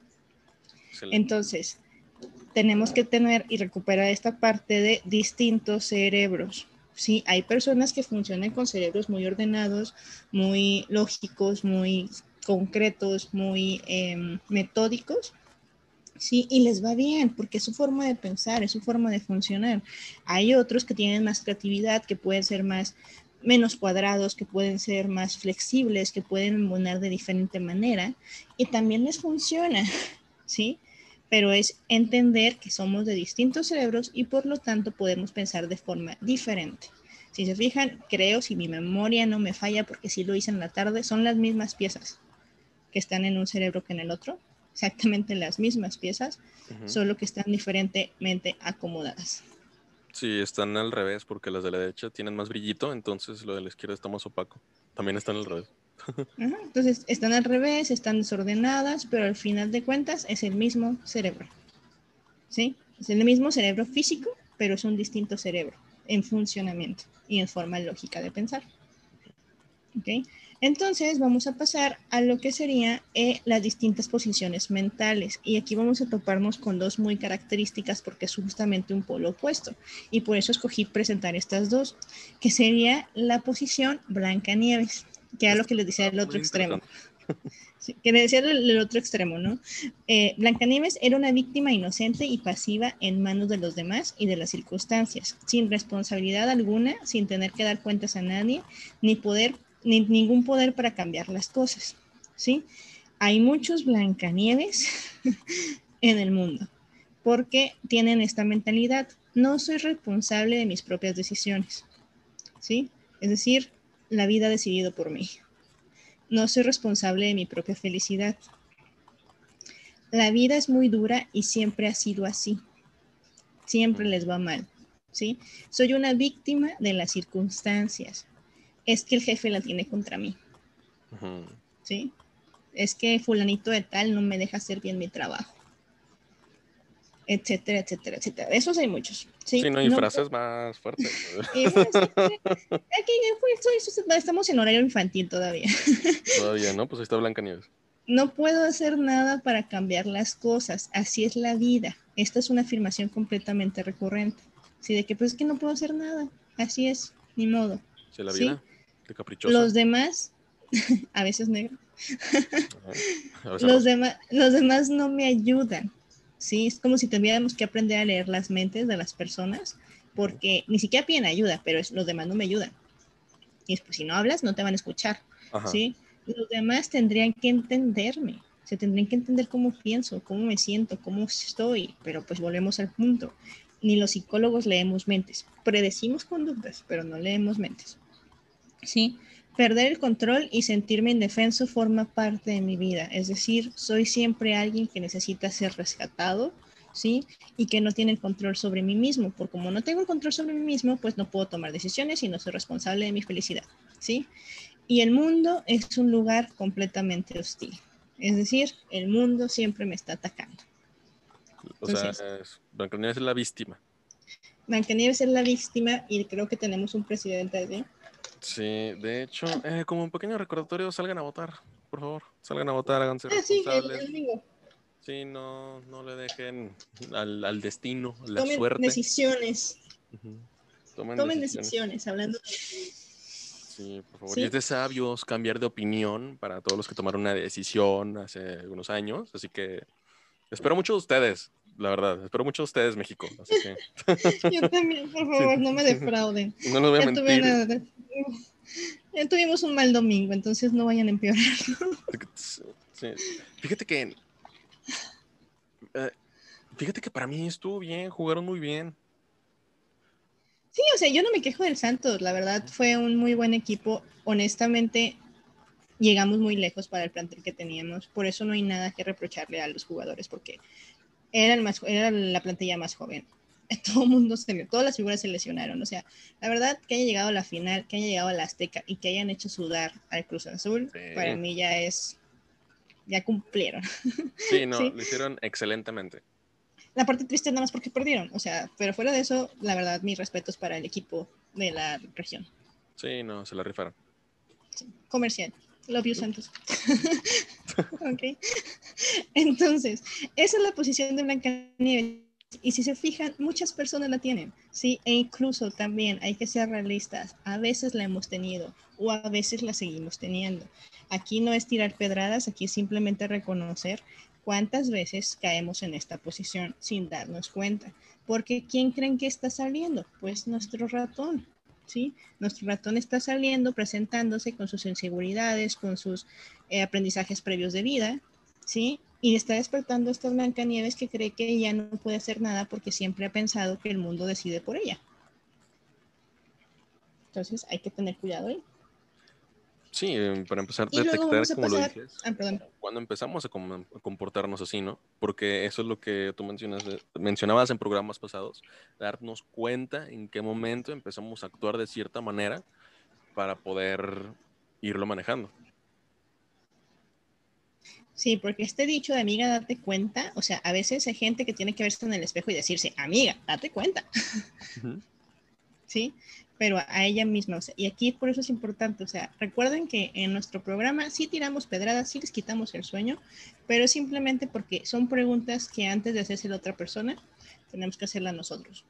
Entonces, tenemos que tener y recuperar esta parte de distintos cerebros. Sí, hay personas que funcionan con cerebros muy ordenados, muy lógicos, muy concretos, muy em, metódicos, sí, y les va bien porque es su forma de pensar, es su forma de funcionar. Hay otros que tienen más creatividad, que pueden ser más menos cuadrados, que pueden ser más flexibles, que pueden embonar de diferente manera y también les funciona. ¿Sí? Pero es entender que somos de distintos cerebros y por lo tanto podemos pensar de forma diferente. Si se fijan, creo, si mi memoria no me falla, porque si lo hice en la tarde, son las mismas piezas que están en un cerebro que en el otro. exactamente las mismas piezas, solo que están diferentemente acomodadas. Sí, están al revés porque las de la derecha tienen más brillito, entonces lo de la izquierda está más opaco. También están al revés. Entonces están al revés, están desordenadas, pero al final de cuentas es el mismo cerebro. ¿Sí? Es el mismo cerebro físico, pero es un distinto cerebro en funcionamiento y en forma lógica de pensar. ¿Ok? Entonces vamos a pasar a lo que serían eh, las distintas posiciones mentales y aquí vamos a toparnos con dos muy características porque es justamente un polo opuesto y por eso escogí presentar estas dos, que sería la posición Blanca Nieves, que era lo que les decía el otro extremo. que le decía el, otro extremo, ¿no? Eh, Blancanieves era una víctima inocente y pasiva en manos de los demás y de las circunstancias, sin responsabilidad alguna, sin tener que dar cuentas a nadie, ni poder ni ningún poder para cambiar las cosas, ¿sí? Hay muchos Blancanieves en el mundo porque tienen esta mentalidad. No soy responsable de mis propias decisiones, ¿sí? Es decir, la vida ha decidido por mí. No soy responsable de mi propia felicidad. La vida es muy dura y siempre ha sido así. Siempre les va mal, ¿sí? Soy una víctima de las circunstancias es que el jefe la tiene contra mí. ¿Sí? Es que fulanito de tal no me deja hacer bien mi trabajo. Etcétera, etcétera, etcétera. De esos hay muchos. Sí, no hay frases más fuertes. aquí estamos en horario infantil todavía. Todavía, ¿no? Pues ahí está Blanca Nieves. No puedo hacer nada para cambiar las cosas. Así es la vida. Esta es una afirmación completamente recurrente. Sí, de que pues es que no puedo hacer nada. Así es, ni modo. Sí, la vida. Los demás, a veces negro. los, demás, los demás no me ayudan. ¿Sí? Es como si tuviéramos que aprender a leer las mentes de las personas, porque ni siquiera piden ayuda, pero los demás no me ayudan. Y es pues si no hablas, no te van a escuchar. ¿sí? Los demás tendrían que entenderme. Se tendrían que entender cómo pienso, cómo me siento, cómo estoy, pero pues volvemos al punto. Ni los psicólogos leemos mentes. Predecimos conductas, pero no leemos mentes. ¿sí? Perder el control y sentirme indefenso forma parte de mi vida, es decir, soy siempre alguien que necesita ser rescatado, ¿sí? Y que no tiene el control sobre mí mismo, porque como no tengo el control sobre mí mismo, pues no puedo tomar decisiones y no soy responsable de mi felicidad, ¿sí? Y el mundo es un lugar completamente hostil, es decir, el mundo siempre me está atacando. O sea, Blancanieves es la víctima. Blancanieves es la víctima y creo que tenemos un presidente así. Sí, de hecho, eh, como un pequeño recordatorio, salgan a votar, por favor. Salgan a votar, háganse ah, responsables. Sí, Sí, no, no le dejen al, al destino, la Tomen suerte. decisiones. Tomen, decisiones. hablando de... Sí, por favor. Y es de sabios cambiar de opinión para todos los que tomaron una decisión hace unos años. Así que espero mucho de ustedes, la verdad. Espero mucho de ustedes, México. Así que... Yo también, por favor, no me defrauden. No nos voy a mentir. Ya tuvimos un mal domingo, entonces no vayan a empeorar. Fíjate que. Eh, fíjate que para mí estuvo bien, jugaron muy bien. Sí, o sea, yo no me quejo del Santos, la verdad fue un muy buen equipo. Honestamente, llegamos muy lejos para el plantel que teníamos, por eso no hay nada que reprocharle a los jugadores, porque era, el más, era la plantilla más joven. todo el mundo se todas las figuras se lesionaron. O sea, la verdad que haya llegado a la final, que haya llegado a la Azteca y que hayan hecho sudar al Cruz Azul, para mí ya es, ya cumplieron. Sí, no, lo hicieron excelentemente. La parte triste nada más porque perdieron, o sea, pero fuera de eso, la verdad, mis respetos para el equipo de la región. Sí, no, se la rifaron. Comercial. Love you, Santos. ok. Entonces, esa es la posición de Blanca Nieves y si se fijan, muchas personas la tienen, ¿sí? E incluso también hay que ser realistas. A veces la hemos tenido o a veces la seguimos teniendo. Aquí no es tirar pedradas, aquí es simplemente reconocer cuántas veces caemos en esta posición sin darnos cuenta. Porque ¿quién creen que está saliendo? Pues nuestro ratón, Nuestro ratón está saliendo, presentándose con sus inseguridades, con sus eh, aprendizajes previos de vida, ¿sí? y está despertando esta Blancanieves que cree que ella no puede hacer nada porque siempre ha pensado que el mundo decide por ella. Entonces hay que tener cuidado ahí. Sí, eh, para empezar a detectar, como lo dices, ah, cuando empezamos a, comportarnos así, ¿no? Porque eso es lo que tú mencionas, mencionabas en programas pasados, darnos cuenta en qué momento empezamos a actuar de cierta manera para poder irlo manejando. Sí, porque este dicho de amiga, date cuenta, o sea, a veces hay gente que tiene que verse en el espejo y decirse, amiga, date cuenta. ¿Sí? Pero a ella misma, o sea, y aquí por eso es importante, o sea, recuerden que en nuestro programa sí tiramos pedradas, sí les quitamos el sueño, pero simplemente porque son preguntas que antes de hacerse la otra persona, tenemos que hacerla nosotros.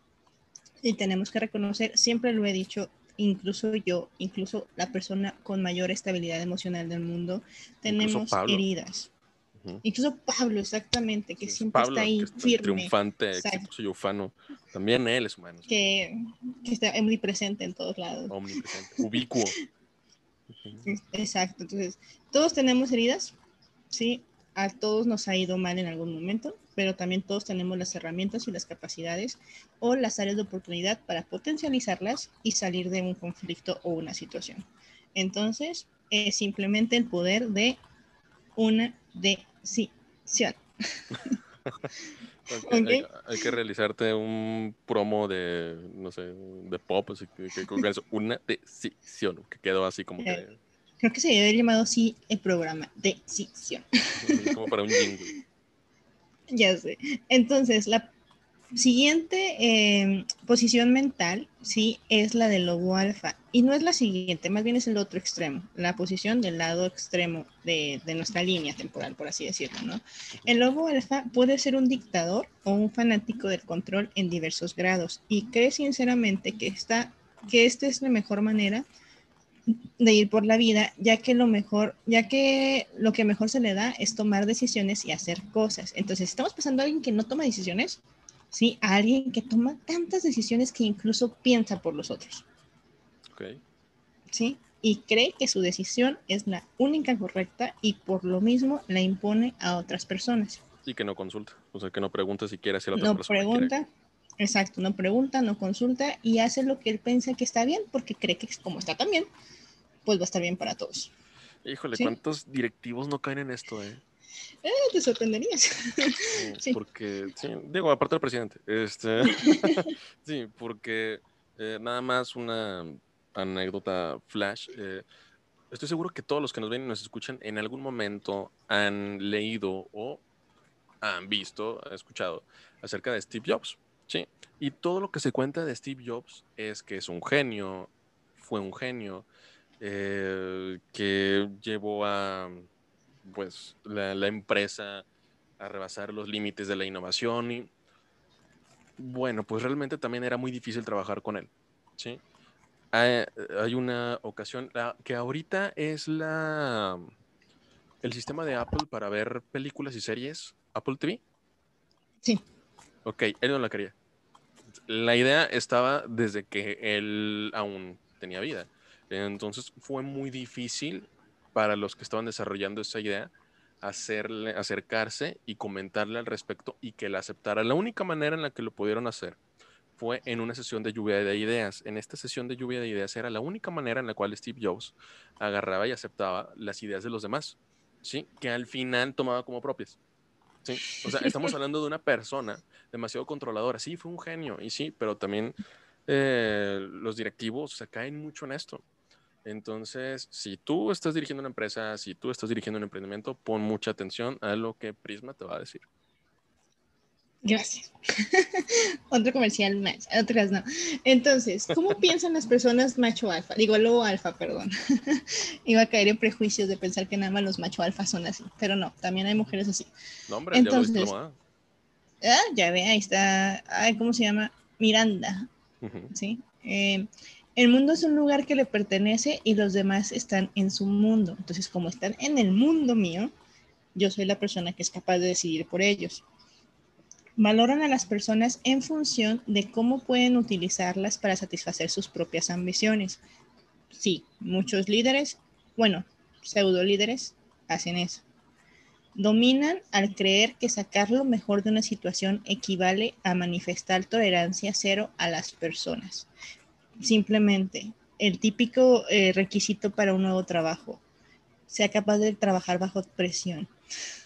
Y tenemos que reconocer, siempre lo he dicho, incluso yo, incluso la persona con mayor estabilidad emocional del mundo, tenemos heridas. Incluso Pablo, exactamente, que siempre está ahí firme. Triunfante, ufano. También él es humano. Que, que, está omnipresente en todos lados. Omnipresente, ubicuo. Exacto, entonces, todos tenemos heridas, ¿sí? A todos nos ha ido mal en algún momento, pero también todos tenemos las herramientas y las capacidades o las áreas de oportunidad para potencializarlas y salir de un conflicto o una situación. Entonces, es simplemente el poder de una de Sí, sí. okay. Hay, que realizarte un promo de, no sé, de pop, así que, que, una decisión, que quedó así como que... Creo que se debe haber llamado así el programa, decisión. Como para un jingle. Ya sé. Entonces, la siguiente em, posición mental, sí, es la del lobo alfa. Y no es la siguiente, más bien es el otro extremo, la posición del lado extremo de, de, nuestra línea temporal, por así decirlo, ¿no? El lobo alfa puede ser un dictador o un fanático del control en diversos grados y cree sinceramente que, está, que esta es la mejor manera de ir por la vida, ya que lo mejor, ya que lo que mejor se le da es tomar decisiones y hacer cosas. Entonces, estamos pasando a alguien que no toma decisiones, ¿sí? A alguien que toma tantas decisiones que incluso piensa por los otros. ¿Sí? Y cree que su decisión es la única correcta y por lo mismo la impone a otras personas. Y que no consulta, o sea, que no pregunta si quiere hacer otra no pregunta, exacto, no pregunta, no consulta y hace lo que él piensa que está bien porque cree que como está tan bien, pues va a estar bien para todos. Híjole, ¿cuántos directivos no caen en esto, eh? Eh, te sorprenderías. sí. Porque, sí, digo, aparte del presidente. Este, sí, porque eh, nada más una anécdota flash. Eh, estoy seguro que todos los que nos ven y nos escuchan en algún momento han leído o han visto, escuchado acerca de Steve Jobs. Sí. Y todo lo que se cuenta de Steve Jobs es que es un genio, fue un genio, que llevó a pues la, empresa a rebasar los límites de la innovación y bueno, pues realmente también era muy difícil trabajar con él, ¿sí? Hay, una ocasión que ahorita es la el sistema de Apple para ver películas y series, Apple TV. Sí. Ok, él no la quería. La idea estaba desde que él aún tenía vida. Entonces fue muy difícil para los que estaban desarrollando esa idea, hacerle, acercarse y comentarle al respecto y que la aceptara. La única manera en la que lo pudieron hacer fue en una sesión de lluvia de ideas. En esta sesión de lluvia de ideas era la única manera en la cual Steve Jobs agarraba y aceptaba las ideas de los demás, ¿sí? Que al final tomaba como propias. ¿sí? O sea, estamos hablando de una persona demasiado controladora. Sí, fue un genio, y sí, pero también eh, los directivos se caen mucho en esto. Entonces, si tú estás dirigiendo una empresa, si tú estás dirigiendo un emprendimiento, pon mucha atención a lo que Prisma te va a decir. Gracias. Otro comercial más, otras no. Entonces, ¿cómo piensan las personas macho alfa? Digo, lobo alfa, perdón. Iba a caer en prejuicios de pensar que nada más los macho alfa son así, pero no, también hay mujeres así. No, hombre, Entonces, ya ah, ya ve, ahí está, ¿cómo se llama? Miranda. Sí. Eh, el mundo es un lugar que le pertenece y los demás están en su mundo. Entonces, como están en el mundo mío, yo soy la persona que es capaz de decidir por ellos. Valoran a las personas en función de cómo pueden utilizarlas para satisfacer sus propias ambiciones. Sí, muchos líderes, bueno, pseudo líderes, hacen eso. Dominan al creer que sacar lo mejor de una situación equivale a manifestar tolerancia cero a las personas simplemente el típico eh, requisito para un nuevo trabajo. Sea capaz de trabajar bajo presión.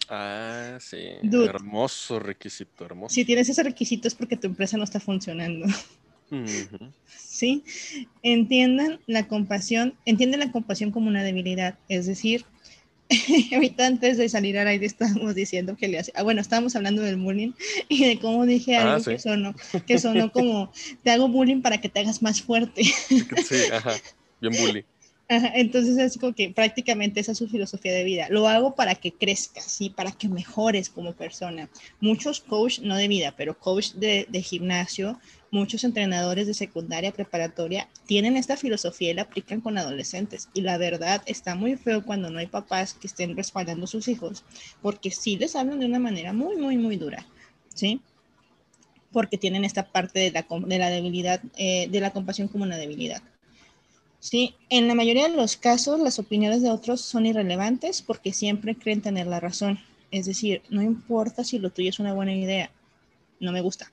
Ah, sí. hermoso requisito, hermoso. Si tienes ese requisito es porque tu empresa no está funcionando. Sí. Entiendan la compasión, entienden la compasión como una debilidad. Es decir, ahorita antes de salir al aire estábamos diciendo que le hace, ah, bueno, estábamos hablando del bullying y de cómo dije ah, algo que sonó, que sonó como, te hago bullying para que te hagas más fuerte. Sí, ajá, bien bullying entonces es como que prácticamente esa es su filosofía de vida. Lo hago para que crezcas, y para que mejores como persona. Muchos coach, no de vida, pero coach de, de, gimnasio, muchos entrenadores de secundaria, preparatoria, tienen esta filosofía y la aplican con adolescentes. Y la verdad está muy feo cuando no hay papás que estén respaldando a sus hijos, porque sí les hablan de una manera muy, muy, muy dura, ¿sí? Porque tienen esta parte de la, de la debilidad, eh, de la compasión como una debilidad. Sí, en la mayoría de los casos las opiniones de otros son irrelevantes porque siempre creen tener la razón. Es decir, no importa si lo tuyo es una buena idea, no me gusta.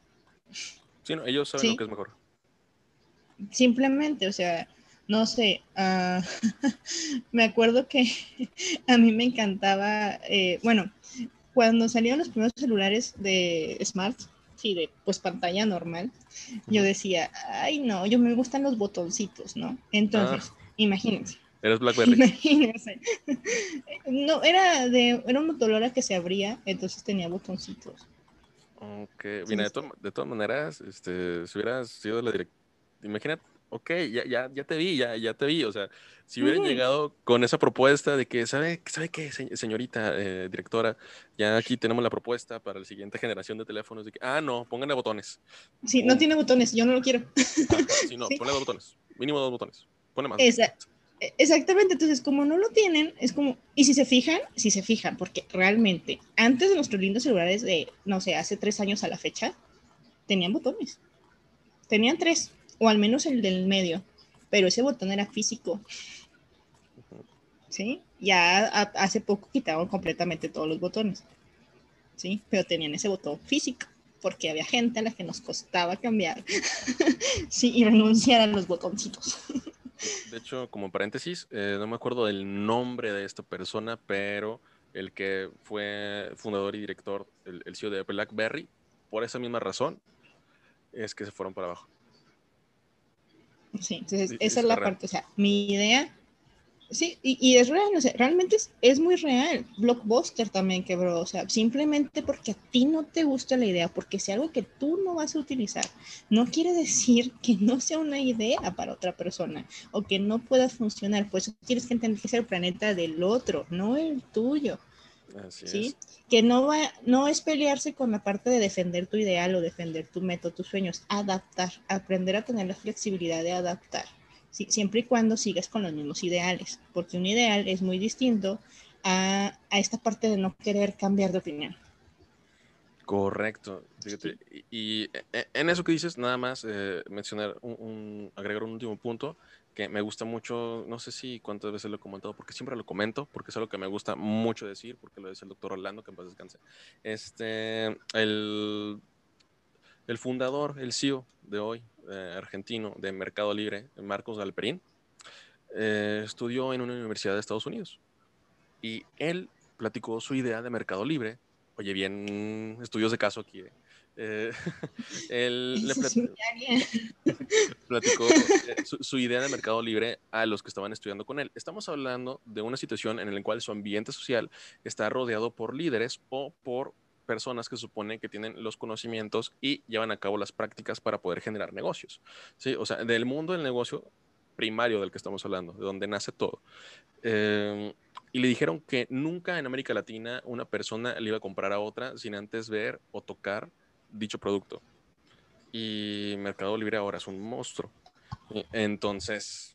Sí, no, ellos saben lo que es mejor. Simplemente, o sea, no sé, uh, me acuerdo que a mí me encantaba, eh, bueno, cuando salieron los primeros celulares de Smart, sí, de pues pantalla normal, yo decía, ay no, yo me gustan los botoncitos, ¿no? Entonces, ah. imagínense. Eres Blackberry. Imagínense. No, era de, era un Motorola que se abría, entonces tenía botoncitos. Ok, mira, de, de, todas maneras, este, si hubieras sido la directora, imagínate, ok, ya, ya, ya te vi, ya, ya te vi. O sea, si hubieran llegado con esa propuesta de que, ¿sabe, ¿sabe qué, señorita eh, directora? Ya aquí tenemos la propuesta para la siguiente generación de teléfonos. De que, ah, no, pónganle botones. Sí, no tiene botones, yo no lo quiero. sí, no, ponle dos botones, mínimo dos botones. Pone más. E, exactamente, entonces como no lo tienen, es como, y si se fijan, si se fijan, porque realmente antes de nuestros lindos celulares de, no sé, hace tres años a la fecha, tenían botones. Tenían tres o al menos el del medio, pero ese botón era físico. ¿Sí? Ya hace poco quitaron completamente todos los botones. ¿Sí? Pero tenían ese botón físico, porque había gente a la que nos costaba cambiar. sí, y renunciar a los botoncitos. De hecho, como paréntesis, eh, no me acuerdo del nombre de esta persona, pero el que fue fundador y director, el, el CEO de BlackBerry, por esa misma razón, es que se fueron para abajo. Sí, entonces esa es la parte, o sea, mi idea, sí, y, es real, o sea, realmente es, es, muy real. Blockbuster también quebró, o sea, simplemente porque a ti no te gusta la idea, porque sea algo que tú no vas a utilizar, no quiere decir que no sea una idea para otra persona o que no pueda funcionar, pues tienes que entender que es el planeta del otro, no el tuyo. ¿sí? Que no, va, no es pelearse con la parte de defender tu ideal o defender tu método, tus sueños, adaptar, aprender a tener la flexibilidad de adaptar, siempre y cuando sigas con los mismos ideales, porque un ideal es muy distinto a, a esta parte de no querer cambiar de opinión. Correcto. y, e, en eso que dices, nada más eh, mencionar, agregar un último punto que me gusta mucho, no sé si cuántas veces lo he comentado, porque siempre lo comento, porque es algo que me gusta mucho decir, porque lo dice el doctor Orlando, que en paz descanse. Este, el, el fundador, el CEO de hoy, eh, argentino, de Mercado Libre, Marcos Galperín, eh, estudió en una universidad de Estados Unidos. Y él platicó su idea de Mercado Libre. Oye, bien, estudios de caso aquí, ¿eh? Él le platicó, eh, su, idea de mercado libre a los que estaban estudiando con él. Estamos hablando de una situación en la cual su ambiente social está rodeado por líderes o por personas que suponen que tienen los conocimientos y llevan a cabo las prácticas para poder generar negocios. ¿sí? O sea, del mundo del negocio primario del que estamos hablando, de donde nace todo. Eh, y le dijeron que nunca en América Latina una persona le iba a comprar a otra sin antes ver o tocar dicho producto. Y Mercado Libre ahora es un monstruo. Entonces,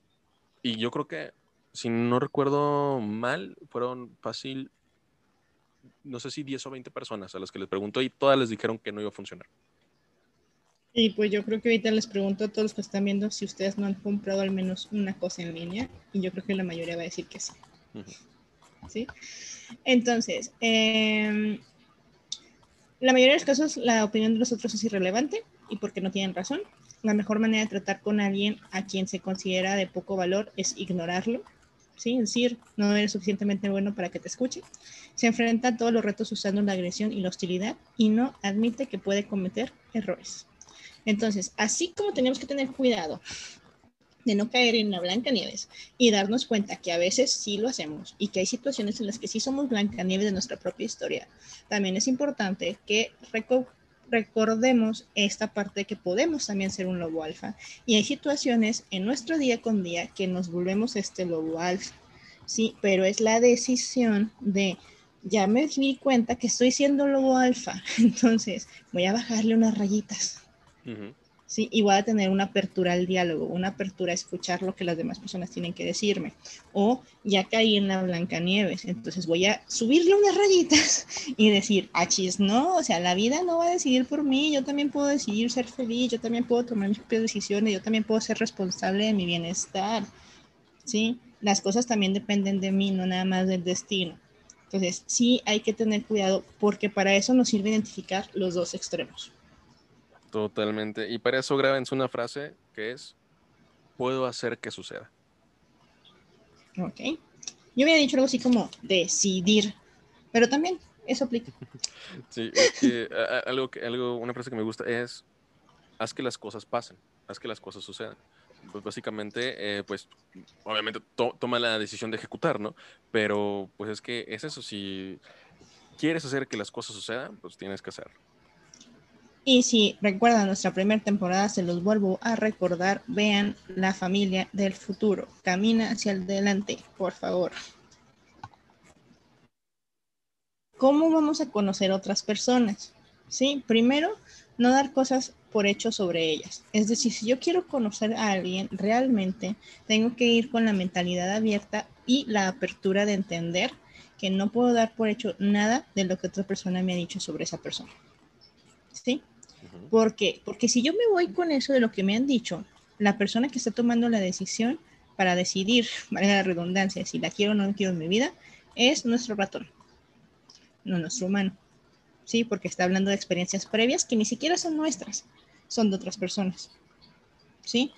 y yo creo que, si no recuerdo mal, fueron fácil, no sé si 10 o 20 personas a las que les pregunto y todas les dijeron que no iba a funcionar. Y pues yo creo que ahorita les pregunto a todos los que están viendo si ustedes no han comprado al menos una cosa en línea y yo creo que la mayoría va a decir que sí. ¿Sí? Entonces, eh, la mayoría de los casos la opinión de los otros es irrelevante y porque no tienen razón. La mejor manera de tratar con alguien a quien se considera de poco valor es ignorarlo, ¿sí? Es decir, no eres suficientemente bueno para que te escuche. Se enfrenta a todos los retos usando la agresión y la hostilidad y no admite que puede cometer errores. Entonces, así como tenemos que tener cuidado de no caer en la blanca nieves y darnos cuenta que a veces sí lo hacemos y que hay situaciones en las que sí somos blanca nieves de nuestra propia historia. También es importante que recordemos esta parte que podemos también ser un lobo alfa y hay situaciones en nuestro día con día que nos volvemos este lobo alfa. Sí, pero es la decisión de ya me di cuenta que estoy siendo lobo alfa, entonces voy a bajarle unas rayitas. ¿Sí? Y voy a tener una apertura al diálogo, una apertura a escuchar lo que las demás personas tienen que decirme. O ya caí en la Blancanieves, entonces voy a subirle unas rayitas y decir, achis, no, o sea, la vida no va a decidir por mí, yo también puedo decidir ser feliz, yo también puedo tomar mis propias decisiones, yo también puedo ser responsable de mi bienestar, ¿sí? Las cosas también dependen de mí, no nada más del destino. Entonces, sí hay que tener cuidado porque para eso nos sirve identificar los dos extremos. Totalmente. Y para eso grábense una frase que es, puedo hacer que suceda. Ok. Yo había dicho algo así como decidir, pero también eso aplica. Sí, es que algo, algo, una frase que me gusta es, haz que las cosas pasen, haz que las cosas sucedan. Pues básicamente, eh, pues obviamente toma la decisión de ejecutar, ¿no? Pero pues es que es eso, si quieres hacer que las cosas sucedan, pues tienes que hacerlo. Y si recuerdan nuestra primera temporada, se los vuelvo a recordar, vean La familia del futuro. Camina hacia adelante, por favor. ¿Cómo vamos a conocer otras personas? Sí, primero, no dar cosas por hecho sobre ellas. Es decir, si yo quiero conocer a alguien realmente, tengo que ir con la mentalidad abierta y la apertura de entender que no puedo dar por hecho nada de lo que otra persona me ha dicho sobre esa persona. ¿Sí? ¿Por qué? Porque si yo me voy con eso de lo que me han dicho, la persona que está tomando la decisión para decidir, valga la redundancia, si la quiero o no quiero en mi vida, es nuestro ratón, no nuestro humano. Sí, porque está hablando de experiencias previas que ni siquiera son nuestras, son de otras personas. ¿Sí?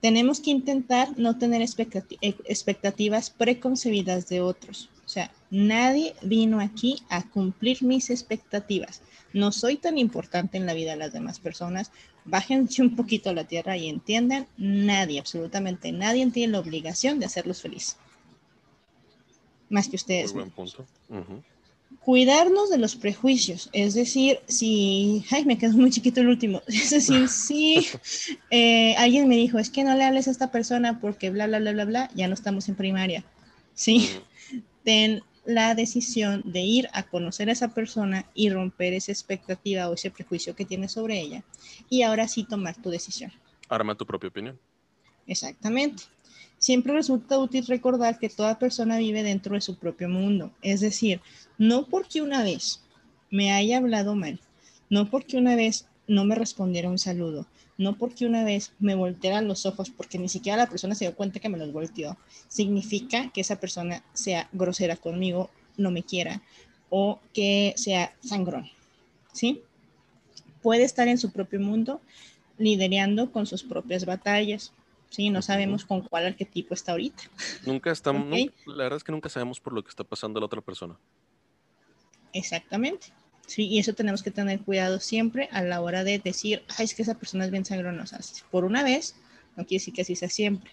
Tenemos que intentar no tener expectativas preconcebidas de otros. O sea, nadie vino aquí a cumplir mis expectativas no soy tan importante en la vida de las demás personas, bájense un poquito a la tierra y entiendan, nadie, absolutamente nadie tiene la obligación de hacerlos felices. Más que ustedes. buen punto. Cuidarnos de los prejuicios, es decir, si, ay, me quedó muy chiquito el último, es decir, si eh, alguien me dijo, es que no le hables a esta persona porque bla, bla, bla, bla, bla, ya no estamos en primaria, ¿sí? Ten la decisión de ir a conocer a esa persona y romper esa expectativa o ese prejuicio que tienes sobre ella y ahora sí tomar tu decisión. Arma tu propia opinión. Exactamente. Siempre resulta útil recordar que toda persona vive dentro de su propio mundo. Es decir, no porque una vez me haya hablado mal, no porque una vez no me respondiera un saludo, no porque una vez me voltearan los ojos, porque ni siquiera la persona se dio cuenta que me los volteó, significa que esa persona sea grosera conmigo, no me quiera o que sea sangrón, ¿sí? Puede estar en su propio mundo liderando con sus propias batallas, ¿sí? No sabemos con cuál arquetipo está ahorita. Nunca estamos, la verdad es que nunca sabemos por lo que está pasando la otra persona. Exactamente. Sí, y eso tenemos que tener cuidado siempre a la hora de decir, ay, es que esa persona es bien sangronosa. Por una vez, no quiere decir que así sea siempre.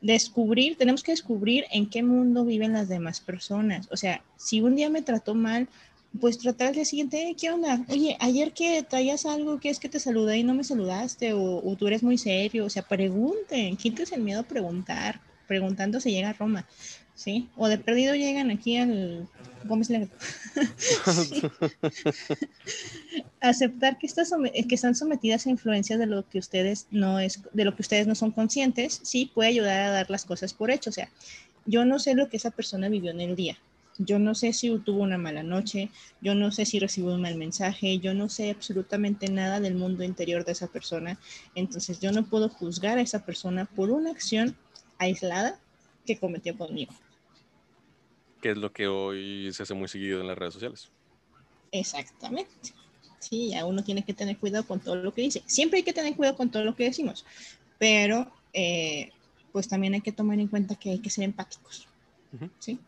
Descubrir, tenemos que descubrir en qué mundo viven las demás personas. O sea, si un día me trató mal, pues tratar al día siguiente, ¿qué onda? Oye, ayer que traías algo, ¿qué es que te saludé y no me saludaste? O, o tú eres muy serio. O sea, pregunten, quítese el miedo a preguntar. Preguntando se llega a Roma. ¿Sí? O de perdido llegan aquí al... Aceptar que, que están sometidas a influencias de lo que ustedes no es, de lo que ustedes no son conscientes, sí puede ayudar a dar las cosas por hecho. O sea, yo no sé lo que esa persona vivió en el día. Yo no sé si tuvo una mala noche, yo no sé si recibió un mal mensaje, yo no sé absolutamente nada del mundo interior de esa persona. Entonces yo no puedo juzgar a esa persona por una acción aislada que cometió conmigo que es lo que hoy se hace muy seguido en las redes sociales. Exactamente. Sí, ya uno tiene que tener cuidado con todo lo que dice. Siempre hay que tener cuidado con todo lo que decimos, pero eh, pues también hay que tomar en cuenta que hay que ser empáticos. ¿Sí?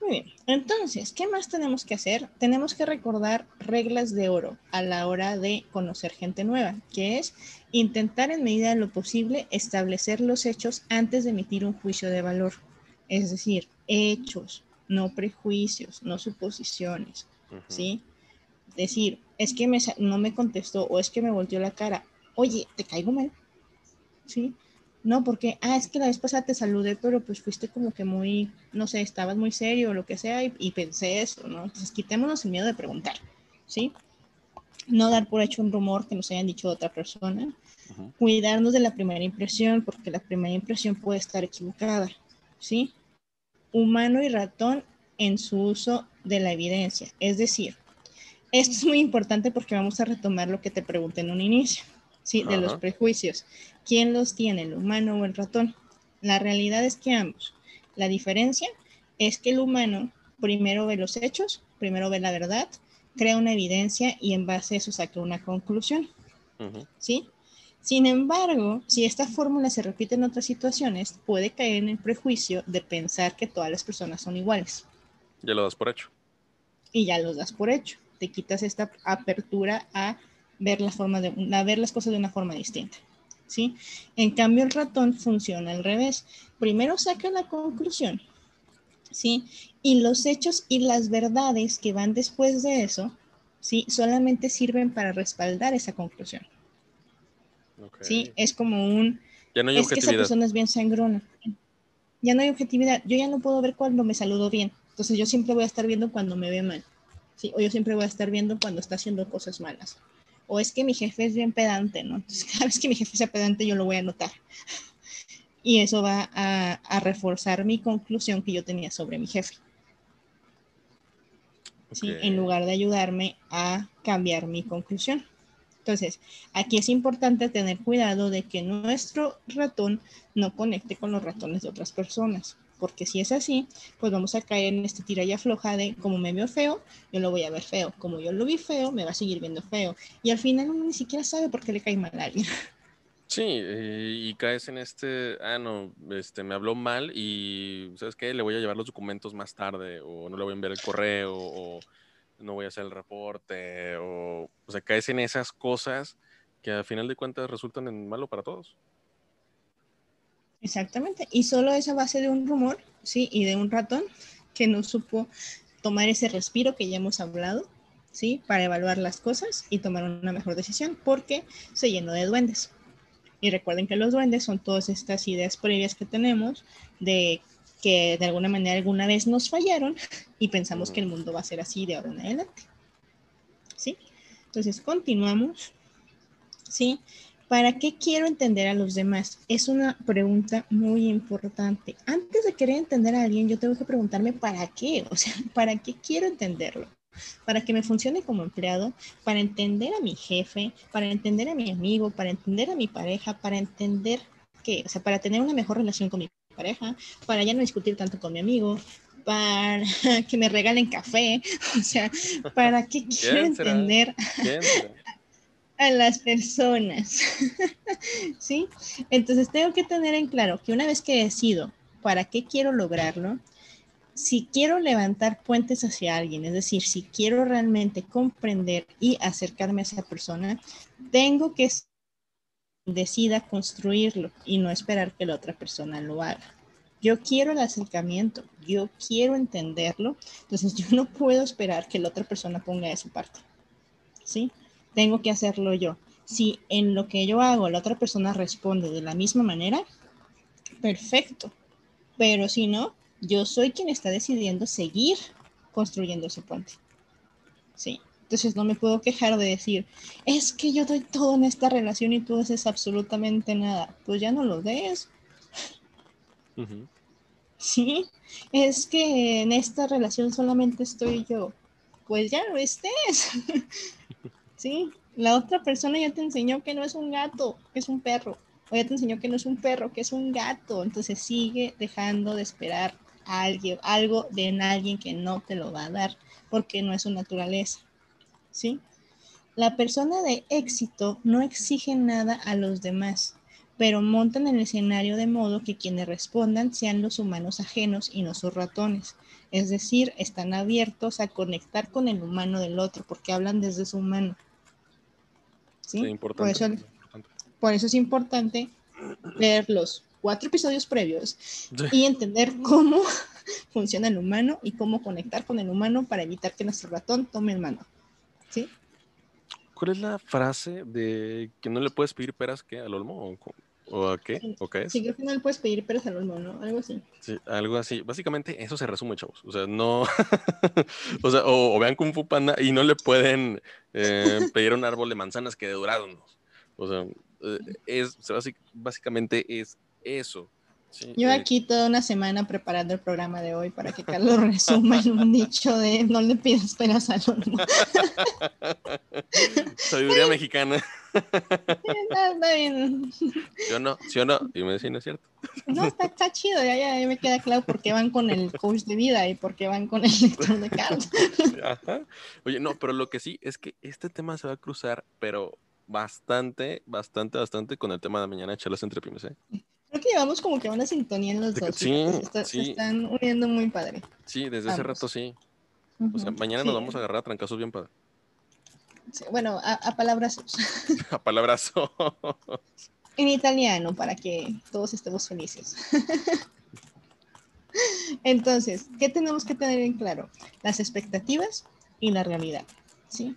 Muy bien. Entonces, ¿qué más tenemos que hacer? Tenemos que recordar reglas de oro a la hora de conocer gente nueva, que es intentar en medida de lo posible establecer los hechos antes de emitir un juicio de valor. Es decir, hechos, no prejuicios, no suposiciones, ¿sí? Decir, es que me, no me contestó o es que me volteó la cara. Oye, ¿te caigo mal? ¿Sí? No, porque, ah, es que la vez pasada te saludé, pero pues fuiste como que muy, no sé, estabas muy serio o lo que sea y, pensé eso, ¿no? Entonces quitémonos el miedo de preguntar, ¿sí? No dar por hecho un rumor que nos hayan dicho otra persona. Cuidarnos de la primera impresión, porque la primera impresión puede estar equivocada, ¿sí? Humano y ratón en su uso de la evidencia. Es decir, esto es muy importante porque vamos a retomar lo que te pregunté en un inicio, ¿sí? De los prejuicios. ¿Quién los tiene, el humano o el ratón? La realidad es que ambos. La diferencia es que el humano primero ve los hechos, primero ve la verdad, crea una evidencia y en base a eso saca una conclusión. ¿Sí? Sin embargo, si esta fórmula se repite en otras situaciones, puede caer en el prejuicio de pensar que todas las personas son iguales. Ya lo das por hecho. Y ya lo das por hecho. Te quitas esta apertura a ver, la forma de, a ver las cosas de una forma distinta. ¿sí? En cambio, el ratón funciona al revés. Primero saca la conclusión, ¿sí? Y los hechos y las verdades que van después de eso, ¿sí? Solamente sirven para respaldar esa conclusión. ¿Sí? Es como un... Ya no hay es que esa persona es bien sangrona. Ya no hay objetividad. Yo ya no puedo ver cuando me saludo bien. Entonces yo siempre voy a estar viendo cuando me ve mal. ¿sí? O yo siempre voy a estar viendo cuando está haciendo cosas malas o es que mi jefe es bien pedante, ¿no? Entonces, cada vez que mi jefe sea pedante, yo lo voy a notar. Y eso va a, reforzar mi conclusión que yo tenía sobre mi jefe. ¿sí? En lugar de ayudarme a cambiar mi conclusión. Entonces, aquí es importante tener cuidado de que nuestro ratón no conecte con los ratones de otras personas porque si es así, pues vamos a caer en este tira y afloja de como me veo feo, yo lo voy a ver feo, como yo lo vi feo, me va a seguir viendo feo, y al final uno ni siquiera sabe por qué le cae mal a alguien. Sí, eh, y caes en este, ah, no, este, me habló mal y, ¿sabes qué? Le voy a llevar los documentos más tarde, o no le voy a enviar el correo, o no voy a hacer el reporte, o, sea, caes en esas cosas que al final de cuentas resultan en malo para todos. Exactamente. Y solo esa base de un rumor, sí, y de un ratón que no supo tomar ese respiro que ya hemos hablado, sí, para evaluar las cosas y tomar una mejor decisión, porque se llenó de duendes. Y recuerden que los duendes son todas estas ideas previas que tenemos de que de alguna manera alguna vez nos fallaron y pensamos que el mundo va a ser así de ahora en adelante. ¿Sí? Entonces continuamos. ¿Sí? ¿Para qué quiero entender a los demás? Es una pregunta muy importante. Antes de querer entender a alguien, yo tengo que preguntarme para qué, o sea, ¿para qué quiero entenderlo? Para que me funcione como empleado, para entender a mi jefe, para entender a mi amigo, para entender a mi pareja, para entender qué, o sea, para tener una mejor relación con mi pareja, para ya no discutir tanto con mi amigo, para que me regalen café, o sea, ¿para qué quiero entender a las personas. ¿Sí? Entonces tengo que tener en claro que una vez que decido para qué quiero lograrlo, si quiero levantar puentes hacia alguien, es decir, si quiero realmente comprender y acercarme a esa persona, tengo que decida construirlo y no esperar que la otra persona lo haga. Yo quiero el acercamiento, yo quiero entenderlo, entonces yo no puedo esperar que la otra persona ponga de su parte. ¿Sí? tengo que hacerlo yo. Si en lo que yo hago la otra persona responde de la misma manera, perfecto. Pero si no, yo soy quien está decidiendo seguir construyendo ese puente. Sí. Entonces no me puedo quejar de decir, es que yo doy todo en esta relación y tú haces absolutamente nada. Pues ya no lo des. Sí, es que en esta relación solamente estoy yo. Pues ya no estés. ¿sí? La otra persona ya te enseñó que no es un gato, que es un perro. O ya te enseñó que no es un perro, que es un gato. Entonces sigue dejando de esperar a alguien, algo de alguien que no te lo va a dar, porque no es su naturaleza. ¿Sí? La persona de éxito no exige nada a los demás, pero montan el escenario de modo que quienes respondan sean los humanos ajenos y no sus ratones. Es decir, están abiertos a conectar con el humano del otro porque hablan desde su humano. ¿Sí? por, eso, por eso es importante leer los cuatro episodios previos y entender cómo funciona el humano y cómo conectar con el humano para evitar que nuestro ratón tome el mano. ¿Sí? ¿Cuál es la frase de que no le puedes pedir peras que al olmo? ¿O, a qué? Sí, ¿O qué es? Sí, creo que no le puedes pedir peras al olmo, ¿no? Algo así. Sí, algo así. Básicamente eso se resume, chavos. O sea, no. o sea, o, vean Kung Fu Panda y no le pueden eh, pedir un árbol de manzanas que de duraron. O sea, eh, es, básicamente es eso. Yo eh, aquí toda una semana preparando el programa de hoy para que Carlos resuma en un dicho de no le pidas penas al horno. Sabiduría mexicana. Está, bien. ¿Sí o no? ¿Sí o no? Y me decía, ¿no es cierto? No, está, chido, ya, ya, me queda claro por qué van con el coach de vida y por qué van con el lector de cartas. Oye, no, pero lo que sí es que este tema se va a cruzar, pero bastante, bastante, bastante con el tema de mañana charlas entre pymes, ¿eh? Creo que llevamos como que una sintonía en los dos. Sí, se, están uniendo muy padre. Sí, desde hace rato sí. O sea, mañana nos vamos a agarrar a trancazos bien padre. bueno, a, a palabrazos. a palabrazos. en italiano, para que todos estemos felices. Entonces, ¿qué tenemos que tener en claro? Las expectativas y la realidad. ¿sí?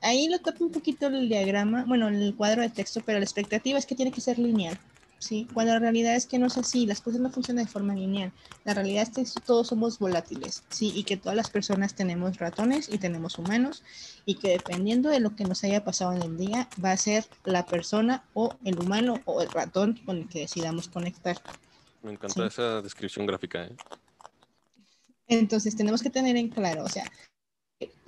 Ahí lo toca un poquito el diagrama, bueno, el cuadro de texto, pero la expectativa es que tiene que ser lineal. ¿Sí? Cuando la realidad es que no es así, las cosas no funcionan de forma lineal. La realidad es que todos somos volátiles, ¿sí? Y que todas las personas tenemos ratones y tenemos humanos y que dependiendo de lo que nos haya pasado en el día, va a ser la persona o el humano o el ratón con el que decidamos conectar. Me encanta esa descripción gráfica. ¿eh? Entonces tenemos que tener en claro, o sea,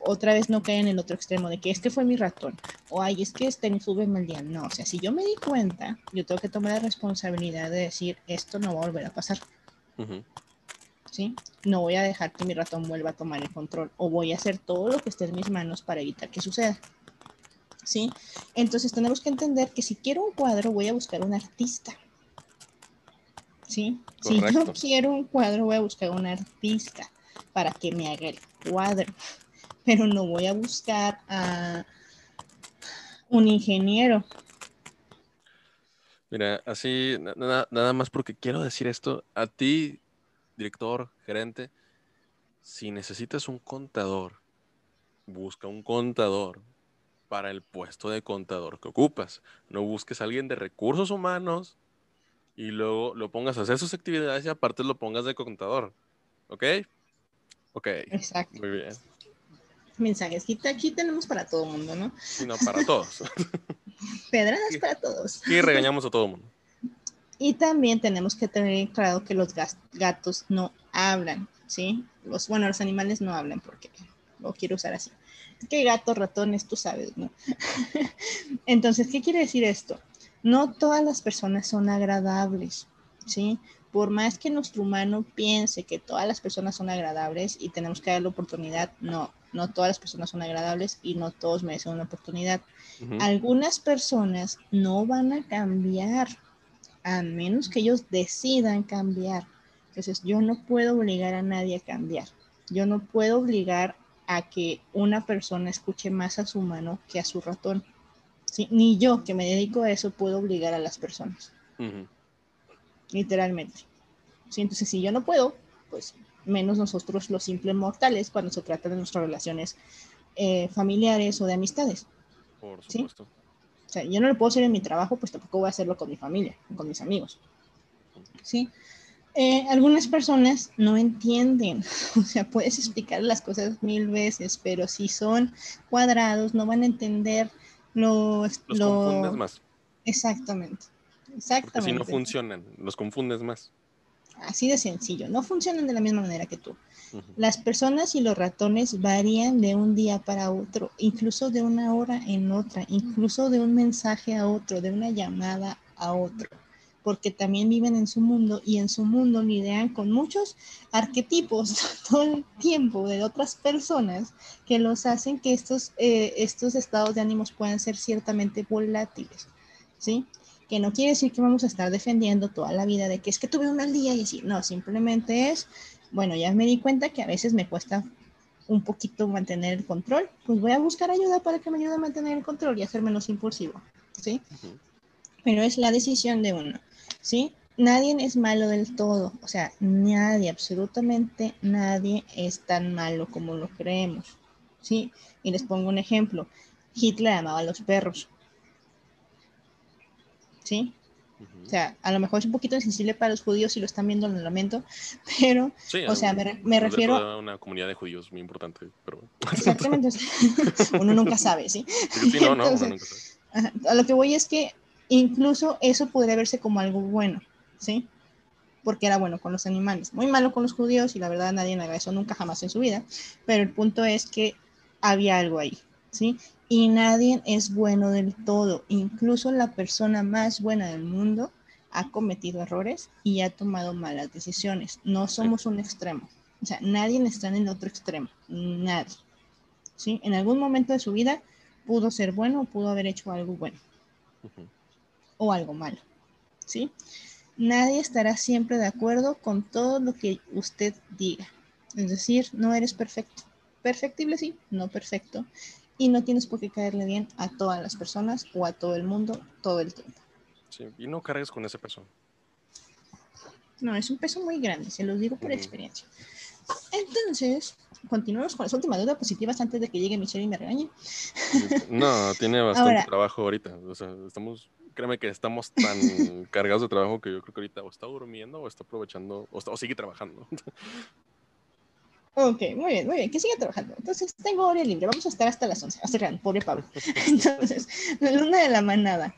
otra vez no cae en el otro extremo de que es que fue mi ratón o ay, es que este sube mal día. No, o sea, si yo me di cuenta, yo tengo que tomar la responsabilidad de decir esto no va a volver a pasar. ¿Sí? No voy a dejar que mi ratón vuelva a tomar el control o voy a hacer todo lo que esté en mis manos para evitar que suceda. ¿Sí? Entonces tenemos que entender que si quiero un cuadro, voy a buscar un artista. ¿Sí? Si yo quiero un cuadro, voy a buscar un artista para que me haga el cuadro pero no voy a buscar a un ingeniero. Mira, así, nada, nada más porque quiero decir esto, a ti, director, gerente, si necesitas un contador, busca un contador para el puesto de contador que ocupas. No busques a alguien de recursos humanos y luego lo pongas a hacer sus actividades y aparte lo pongas de contador. ¿Ok? Ok. Exacto. Muy bien mensajes. Aquí, tenemos para todo el mundo, ¿no? No, para todos. Pedradas para todos. Y regañamos a todo el mundo. Y también tenemos que tener claro que los gatos no hablan, ¿sí? Los, bueno, los animales no hablan porque lo quiero usar así. Es que gatos, ratones, tú sabes, ¿no? Entonces, ¿qué quiere decir esto? No todas las personas son agradables, ¿sí? Por más que nuestro humano piense que todas las personas son agradables y tenemos que darle oportunidad, no, no todas las personas son agradables y no todos merecen una oportunidad. Algunas personas no van a cambiar a menos que ellos decidan cambiar. Entonces, yo no puedo obligar a nadie a cambiar. Yo no puedo obligar a que una persona escuche más a su humano que a su ratón. Ni yo, que me dedico a eso, puedo obligar a las personas. Literalmente. ¿Sí? Entonces, si yo no puedo, pues menos nosotros los simples mortales cuando se trata de nuestras relaciones eh, familiares o de amistades. Por supuesto. O sea, yo no lo puedo hacer en mi trabajo, pues tampoco voy a hacerlo con mi familia, con mis amigos. ¿Sí? Eh, algunas personas no entienden, o sea, puedes explicar las cosas mil veces, pero si son cuadrados no van a entender lo... Los confundes más. Exactamente. Exactamente. Porque si no funcionan, los confundes más. Así de sencillo, no funcionan de la misma manera que tú. Las personas y los ratones varían de un día para otro, incluso de una hora en otra, incluso de un mensaje a otro, de una llamada a otro. porque también viven en su mundo y en su mundo lidian con muchos arquetipos todo el tiempo de otras personas que los hacen que estos, eh, estos estados de ánimos puedan ser ciertamente volátiles, ¿sí? Que no quiere decir que vamos a estar defendiendo toda la vida de que es que tuve un mal día y así, no, simplemente es, bueno, ya me di cuenta que a veces me cuesta un poquito mantener el control, pues voy a buscar ayuda para que me ayude a mantener el control y a ser menos impulsivo, ¿sí? Pero es la decisión de uno. ¿sí? Nadie es malo del todo, o sea, nadie, absolutamente nadie es tan malo como lo creemos, ¿sí? Y les pongo un ejemplo, Hitler amaba a los perros, ¿sí? O sea, a lo mejor es un poquito insensible para los judíos si lo están viendo, lo lamento, pero, o sea, me, refiero... A una comunidad de judíos muy importante, pero... Exactamente, uno nunca sabe, ¿sí? Sí, no, no, uno nunca sabe. A lo que voy es que Incluso eso podría verse como algo bueno, ¿sí? Porque era bueno con los animales. Muy malo con los judíos y la verdad nadie haga eso nunca jamás en su vida. Pero el punto es que había algo ahí, ¿sí? Y nadie es bueno del todo. Incluso la persona más buena del mundo ha cometido errores y ha tomado malas decisiones. No somos un extremo. O sea, nadie está en el otro extremo. Nadie. ¿Sí? En algún momento de su vida pudo ser bueno o pudo haber hecho algo bueno o algo malo. ¿Sí? Nadie estará siempre de acuerdo con todo lo que usted diga. Es decir, no eres perfecto. Perfectible sí, no perfecto. Y no tienes por qué caerle bien a todas las personas o a todo el mundo todo el tiempo. Sí, y no cargues con ese peso. No, es un peso muy grande, se los digo por experiencia. Entonces, continuamos con las últimas dudas positivas antes de que llegue Michelle y me regañe. No, tiene bastante trabajo ahorita. O sea, estamos créeme que estamos tan cargados de trabajo que yo creo que ahorita o está durmiendo o está aprovechando o, o sigue trabajando. Ok, muy bien, muy bien, que siga trabajando. Entonces, tengo hora libre, vamos a estar hasta las 11. Hace real, pobre Pablo. Entonces, la luna de la manada.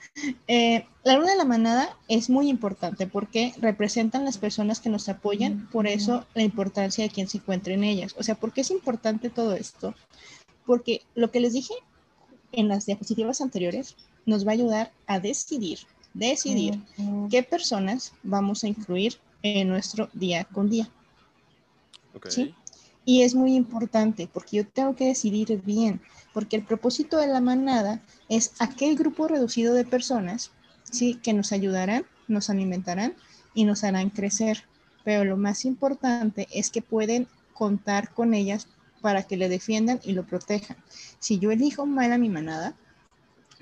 Eh, la luna de la manada es muy importante porque representan las personas que nos apoyan, por eso la importancia de quien se encuentre en ellas. O sea, ¿por qué es importante todo esto? Porque lo que les dije en las diapositivas anteriores nos va a ayudar a decidir, decidir qué personas vamos a incluir en nuestro día con día. ¿Sí? Y es muy importante porque yo tengo que decidir bien, porque el propósito de la manada es aquel grupo reducido de personas, ¿sí? Que nos ayudarán, nos alimentarán y nos harán crecer. Pero lo más importante es que pueden contar con ellas para que le defiendan y lo protejan. Si yo elijo mal a mi manada,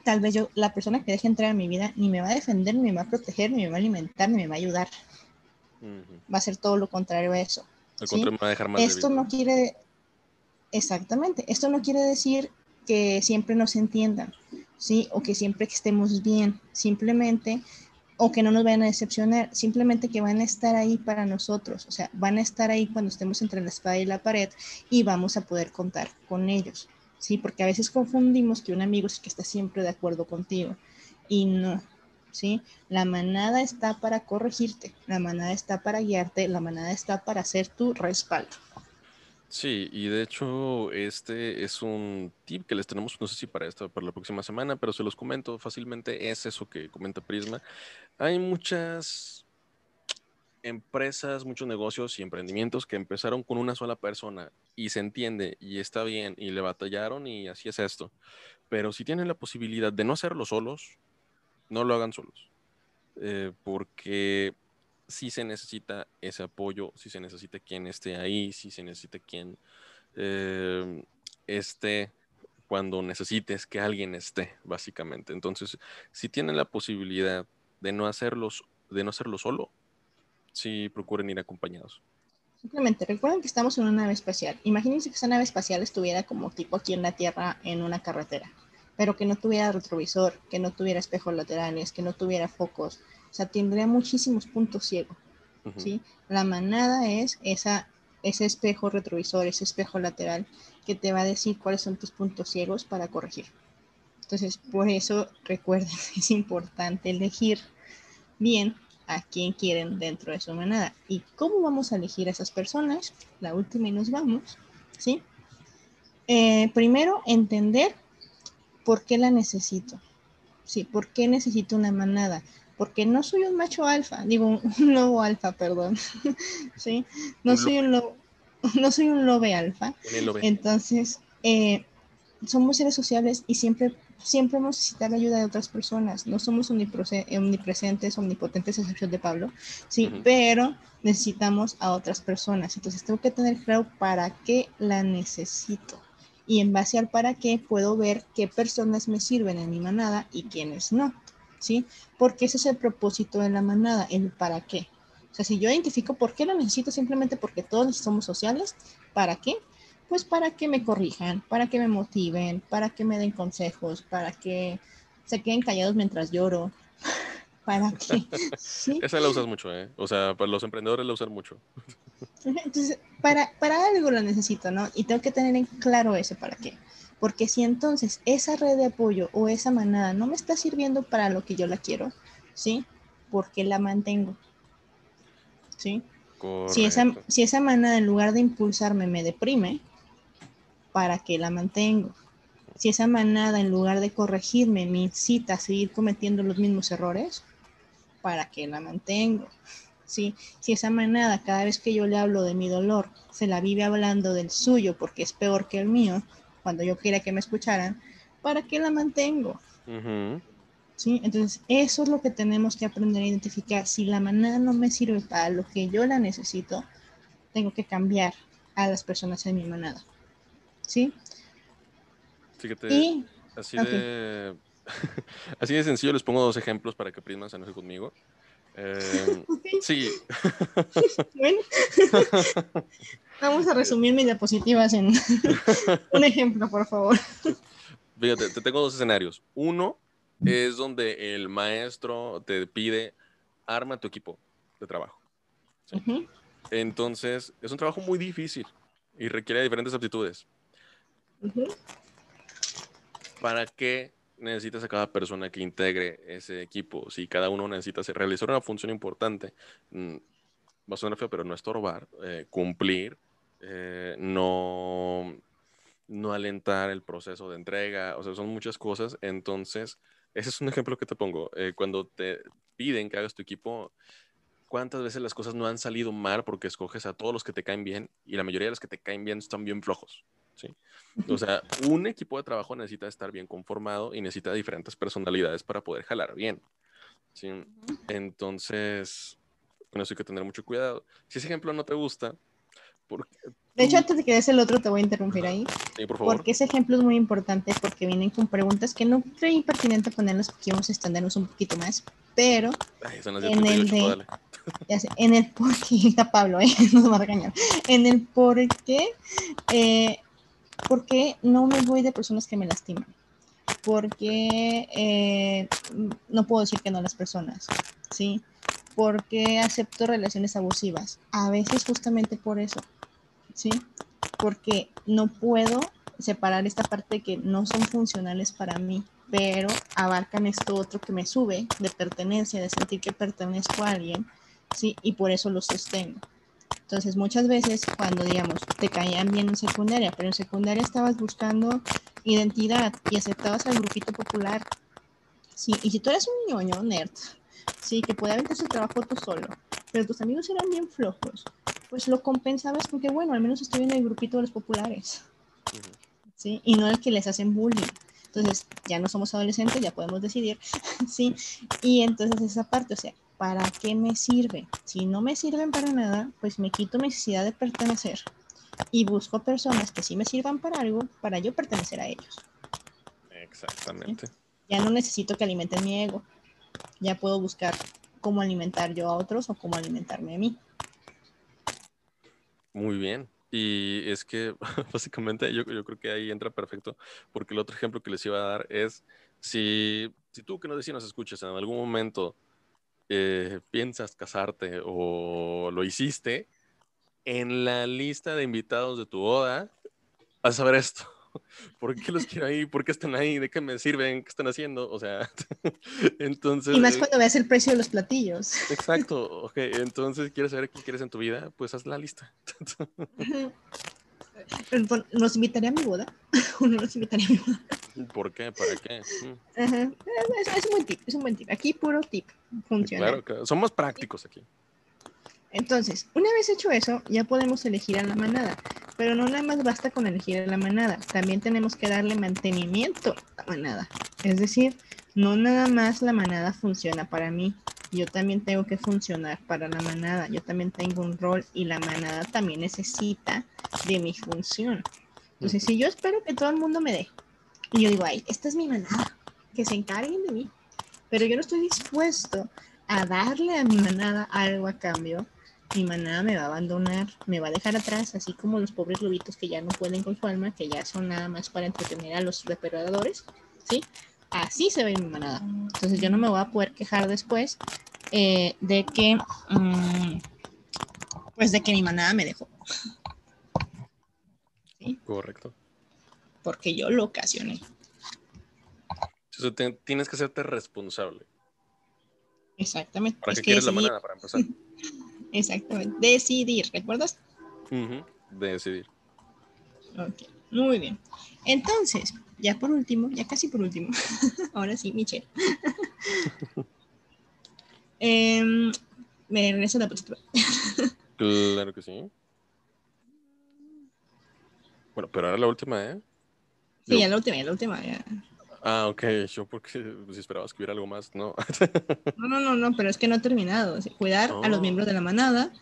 tal vez yo, la persona que deje entrar a mi vida, ni me va a defender, ni me va a proteger, ni me va a alimentar, ni me va a ayudar. Va a ser todo lo contrario a eso. Esto no quiere, exactamente, esto no quiere decir que siempre nos entiendan, ¿sí? O que siempre estemos bien, simplemente, o que no nos vayan a decepcionar, simplemente que van a estar ahí para nosotros, o sea, van a estar ahí cuando estemos entre la espada y la pared y vamos a poder contar con ellos. ¿sí? Porque a veces confundimos que un amigo es el que está siempre de acuerdo contigo y no, ¿sí? La manada está para corregirte, la manada está para guiarte, la manada está para ser tu respaldo. Sí, y de hecho este es un tip que les tenemos, no sé si para esta, para la próxima semana, pero se los comento fácilmente, es eso que comenta Prisma. Hay muchas empresas, muchos negocios y emprendimientos que empezaron con una sola persona y se entiende y está bien y le batallaron y así es esto. Pero si tienen la posibilidad de no hacerlo solos, no lo hagan solos. Eh, porque si se necesita ese apoyo, si se necesita quien esté ahí, si se necesita quien eh, esté cuando necesites que alguien esté, básicamente. Entonces, si tienen la posibilidad de no hacerlos, de no hacerlo solo, sí procuren ir acompañados. Simplemente recuerden que estamos en una nave espacial. Imagínense que esa nave espacial estuviera como tipo aquí en la Tierra en una carretera, pero que no tuviera retrovisor, que no tuviera espejos laterales, que no tuviera focos. O sea, tendría muchísimos puntos ciegos. ¿sí? La manada es esa, ese espejo retrovisor, ese espejo lateral que te va a decir cuáles son tus puntos ciegos para corregir. Entonces, por eso recuerden, es importante elegir bien a quién quieren dentro de su manada. ¿Y cómo vamos a elegir a esas personas? La última y nos vamos, ¿sí? Eh, primero, entender por qué la necesito. Sí, ¿por qué necesito una manada? porque no soy un macho alfa, digo, un lobo alfa, perdón, ¿sí? No soy un lobo, no soy un lobe alfa. Entonces, eh, somos seres sociales y siempre, siempre vamos a necesitar la ayuda de otras personas. No somos omnipresentes, omnipotentes, excepción de Pablo, sí, pero necesitamos a otras personas. Entonces, tengo que tener claro para qué la necesito. Y en base al para qué, puedo ver qué personas me sirven en mi manada y quiénes no. ¿Sí? Porque ese es el propósito de la manada, el para qué. O sea, si yo identifico por qué lo necesito, simplemente porque todos somos sociales, ¿para qué? Pues para que me corrijan, para que me motiven, para que me den consejos, para que se queden callados mientras lloro, para que... Esa la usas mucho, ¿eh? O sea, para los emprendedores la usan mucho. Entonces, para, para algo lo necesito, ¿no? Y tengo que tener en claro eso para qué. Porque si entonces esa red de apoyo o esa manada no me está sirviendo para lo que yo la quiero, ¿sí? Porque la mantengo. ¿Sí? Si esa, si esa manada en lugar de impulsarme me deprime, para que la mantengo. Si esa manada en lugar de corregirme me incita a seguir cometiendo los mismos errores, para que la mantengo. Si esa manada cada vez que yo le hablo de mi dolor se la vive hablando del suyo porque es peor que el mío, cuando yo quería que me escucharan, ¿para qué la mantengo? ¿Sí? Entonces, eso es lo que tenemos que aprender a identificar. Si la manada no me sirve para lo que yo la necesito, tengo que cambiar a las personas en mi manada. ¿sí? Fíjate, así, de, así de sencillo les pongo dos ejemplos para que Prisma se enoje conmigo. Eh, sí. bueno. Vamos a resumir mis diapositivas en un ejemplo, por favor. Fíjate, te tengo dos escenarios. Uno es donde el maestro te pide arma tu equipo de trabajo. Entonces, es un trabajo muy difícil y requiere diferentes aptitudes. ¿Para qué necesitas a cada persona que integre ese equipo? Si cada uno necesita realizar una función importante, mm, va a sonar feo, pero no estorbar, eh, cumplir, eh, no, no alentar el proceso de entrega, o sea, son muchas cosas. Entonces, ese es un ejemplo que te pongo. Eh, cuando te piden que hagas tu equipo, ¿cuántas veces las cosas no han salido mal porque escoges a todos los que te caen bien y la mayoría de los que te caen bien están bien flojos? ¿Sí? O sea, un equipo de trabajo necesita estar bien conformado y necesita diferentes personalidades para poder jalar bien, ¿sí? Entonces, con eso hay que tener mucho cuidado. Si ese ejemplo no te gusta, porque de hecho, antes de que des el otro, te voy a interrumpir ahí. Sí, por favor. Porque ese ejemplo es muy importante porque vienen con preguntas que no creo impertinente ponerlas porque vamos a extendernos un poquito más. Pero en el de, ya sé, en el por qué, está Pablo, ¿eh? nos va a regañar. En el por qué eh, ¿Por qué no me voy de personas que me lastiman? Porque eh, no puedo decir que no a las personas, ¿sí? Porque acepto relaciones abusivas. A veces justamente por eso, ¿sí? Porque no puedo separar esta parte que no son funcionales para mí, pero abarcan esto otro que me sube de pertenencia, de sentir que pertenezco a alguien, ¿sí? Y por eso lo sostengo. Entonces, muchas veces cuando, digamos, te caían bien en secundaria, pero en secundaria estabas buscando identidad y aceptabas al grupito popular. Sí, y si tú eres un ñoño, nerd, sí, que puede aventarse el trabajo tú solo, pero tus amigos eran bien flojos, pues lo compensabas porque, bueno, al menos estoy en el grupito de los populares, ¿sí? Y no el que les hacen bullying. Entonces, ya no somos adolescentes, ya podemos decidir, ¿sí? Y entonces esa parte, o sea, ¿para qué me sirve? Si no me sirven para nada, pues me quito mi necesidad de pertenecer y busco personas que sí me sirvan para algo para yo pertenecer a ellos. Exactamente. Ya no necesito que alimenten mi ego. Ya puedo buscar cómo alimentar yo a otros o cómo alimentarme a mí. Muy bien. Y es que básicamente yo, yo creo que ahí entra perfecto, porque el otro ejemplo que les iba a dar es si, si tú que no decís nos escuchas en algún momento eh, piensas casarte o lo hiciste, en la lista de invitados de tu boda, vas a ver esto. ¿Por qué los quiero ahí? ¿Por qué están ahí? ¿De qué me sirven? ¿Qué están haciendo? O sea, entonces... Y más cuando veas el precio de los platillos. Exacto, ok. Entonces, ¿quieres saber qué quieres en tu vida? Pues haz la lista. ¿Nos invitaría a mi boda? ¿O no nos invitaría a mi boda? ¿Por qué? ¿Para qué? Mm. Ajá. Es, es, un buen tip, es un buen tip. Aquí puro tip. Funciona. Claro, claro. Somos prácticos aquí. Entonces, una vez hecho eso, ya podemos elegir a la manada. Pero no nada más basta con elegir a la manada. También tenemos que darle mantenimiento a la manada. Es decir, no nada más la manada funciona para mí. Yo también tengo que funcionar para la manada. Yo también tengo un rol y la manada también necesita de mi función. Entonces, si yo espero que todo el mundo me dé, y yo digo, ay, esta es mi manada, que se encarguen de mí, pero yo no estoy dispuesto a darle a mi manada algo a cambio, mi manada me va a abandonar, me va a dejar atrás, así como los pobres lobitos que ya no pueden con su alma, que ya son nada más para entretener a los depredadores, ¿sí? Así se ve mi manada. Entonces yo no me voy a poder quejar después eh, de que, mm, pues de que mi manada me dejó. ¿Sí? Correcto. Porque yo lo ocasioné. tienes que hacerte responsable. Exactamente. ¿Para qué quieres la manada para empezar? Exactamente. Decidir, ¿recuerdas? Decidir. Ok, muy bien. Entonces, ya por último, ya casi por último, ahora sí, Michelle. Em, me regreso a la postura. claro que sí. Bueno, pero ahora la última, ¿eh? Sí, ya la última, ya la última, ya. Ah, ok, yo porque si esperabas que hubiera algo más, no. no, no, no, no, pero es que no he terminado. cuidar a los miembros de la manada,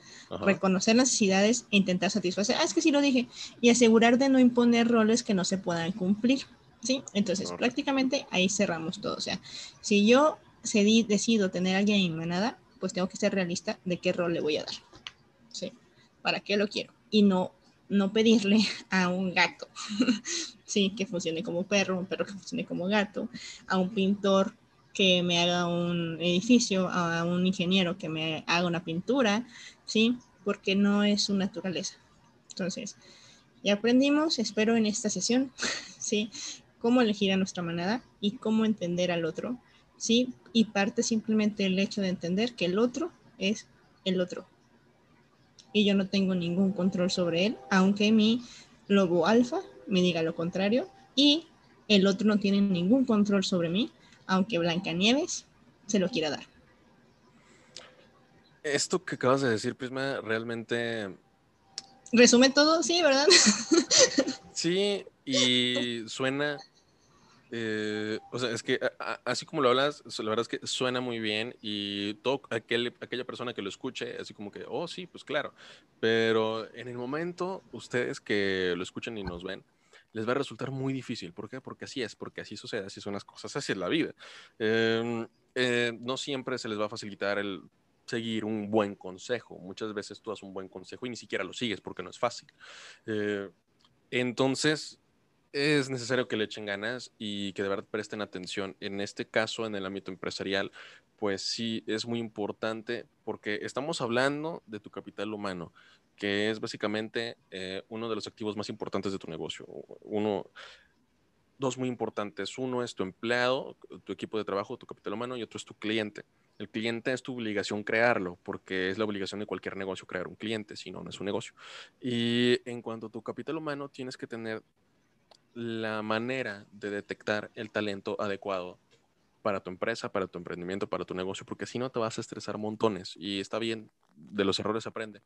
reconocer necesidades e intentar satisfacer. Ah, es que sí lo dije. Y asegurar de no imponer roles que no se puedan cumplir. ¿Sí? Entonces, prácticamente ahí cerramos todo. O sea, si yo cedí, decido tener a alguien en mi manada, pues tengo que ser realista de qué rol le voy a dar. ¿Sí? ¿Para qué lo quiero? Y no no pedirle a un gato, sí, que funcione como perro, un perro que funcione como gato, a un pintor que me haga un edificio, a un ingeniero que me haga una pintura, sí, porque no es su naturaleza. Entonces, ya aprendimos, espero en esta sesión, sí, cómo elegir a nuestra manada y cómo entender al otro, sí, y parte simplemente el hecho de entender que el otro es el otro, y yo no tengo ningún control sobre él, aunque mi lobo alfa me diga lo contrario y el otro no tiene ningún control sobre mí, aunque Blancanieves se lo quiera dar. Esto que acabas de decir, Prisma, realmente... Resume todo, sí, ¿verdad? sí, y suena eh, o sea, es que así como lo hablas, la verdad es que suena muy bien y todo aquel, aquella persona que lo escuche, así como que, oh, sí, pues claro. Pero en el momento, ustedes que lo escuchan y nos ven, les va a resultar muy difícil. ¿Por qué? Porque así es, porque así sucede, así son las cosas, así es la vida. Em, eh, no siempre se les va a facilitar el seguir un buen consejo. Muchas veces tú das un buen consejo y ni siquiera lo sigues porque no es fácil. Eh, entonces, es necesario que le echen ganas y que de verdad presten atención. En este caso, en el ámbito empresarial, pues sí es muy importante porque estamos hablando de tu capital humano, que es básicamente eh, uno de los activos más importantes de tu negocio. Uno, dos muy importantes. Uno es tu empleado, tu equipo de trabajo, tu capital humano, y otro es tu cliente. El cliente es tu obligación crearlo, porque es la obligación de cualquier negocio crear un cliente, si no, no es un negocio. Y en cuanto a tu capital humano, tienes que tener la manera de detectar el talento adecuado para tu empresa, para tu emprendimiento, para tu negocio, porque si no te vas a estresar montones y está bien, de los errores aprende,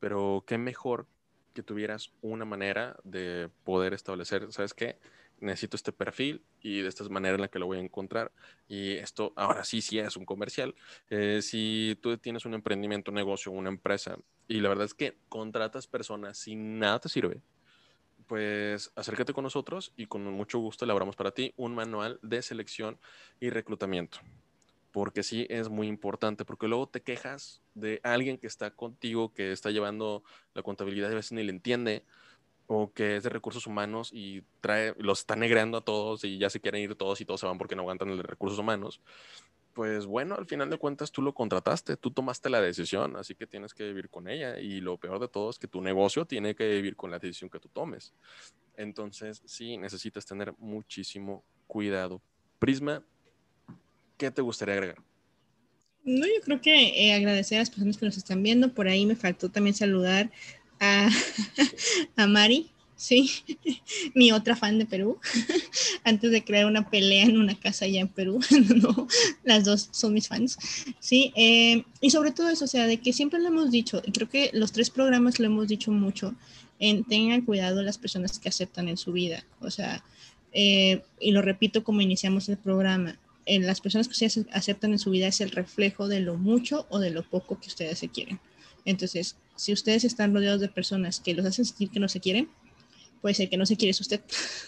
pero qué mejor que tuvieras una manera de poder establecer, ¿sabes qué? Necesito este perfil y de esta manera en la que lo voy a encontrar. Y esto ahora sí, sí es un comercial. Eh, si tú tienes un emprendimiento, un negocio, una empresa y la verdad es que contratas personas si nada te sirve, pues acércate con nosotros y con mucho gusto elaboramos para ti un manual de selección y reclutamiento. Porque sí es muy importante, porque luego te quejas de alguien que está contigo, que está llevando la contabilidad y a veces ni le entiende, o que es de recursos humanos y trae, los está negreando a todos y ya se quieren ir todos y todos se van porque no aguantan el de recursos humanos pues bueno, al final de cuentas tú lo contrataste, tú tomaste la decisión, así que tienes que vivir con ella. Y lo peor de todo es que tu negocio tiene que vivir con la decisión que tú tomes. Entonces, sí, necesitas tener muchísimo cuidado. Prisma, ¿qué te gustaría agregar? No, yo creo que eh, agradecer a las personas que nos están viendo. Por ahí me faltó también saludar a, a Mari, sí, mi otra fan de Perú, antes de crear una pelea en una casa allá en Perú, no, las dos son mis fans, sí, eh, y sobre todo eso, o sea, de que siempre lo hemos dicho, y creo que los tres programas lo hemos dicho mucho, en tengan cuidado las personas que aceptan en su vida, o sea, eh, y lo repito como iniciamos el programa, en las personas que ustedes aceptan en su vida es el reflejo de lo mucho o de lo poco que ustedes se quieren. Entonces, si ustedes están rodeados de personas que los hacen sentir que no se quieren, puede ser que no se quiere usted.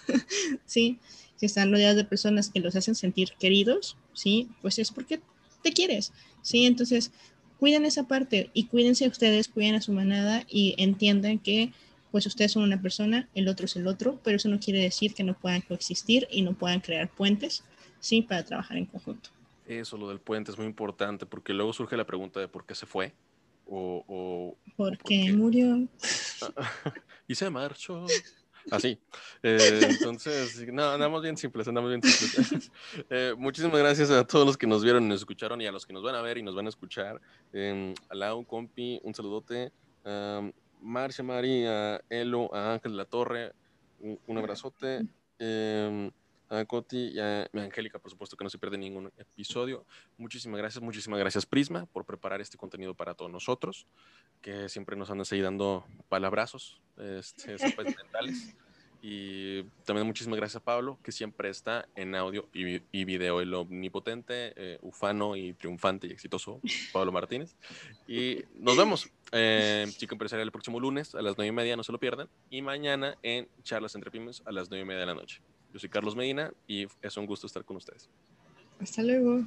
¿Sí? Si están rodeados de personas que los hacen sentir queridos, ¿sí? Pues es porque te quieres. ¿Sí? Entonces, cuiden esa parte y cuídense ustedes, cuiden a su manada y entiendan que pues ustedes son una persona, el otro es el otro, pero eso no quiere decir que no puedan coexistir y no puedan crear puentes, ¿sí? Para trabajar en conjunto. Eso, lo del puente es muy importante porque luego surge la pregunta de por qué se fue o... o porque murió. y se marchó. Así. Eh, entonces, no, andamos bien simples, andamos bien simples. Eh, muchísimas gracias a todos los que nos vieron nos escucharon y a los que nos van a ver y nos van a escuchar. Eh, a Lau, Compi, un saludote. Marcia, María, Elo, a Ángel la Torre, un, abrazote. A Coti y a Angélica, por supuesto que no se pierde ningún episodio. Muchísimas gracias, muchísimas gracias Prisma por preparar este contenido para todos nosotros, que siempre nos andan ahí dando palabrazos este, mentales. Y también muchísimas gracias a Pablo, que siempre está en audio y, video, el omnipotente, eh, ufano y triunfante y exitoso Pablo Martínez. Y nos vemos, eh, Chico Empresarial, el próximo lunes a las nueve y media, no se lo pierdan. Y mañana en Charlas entre Pymes a las nueve y media de la noche. Yo soy Carlos Medina y es un gusto estar con ustedes. Hasta luego.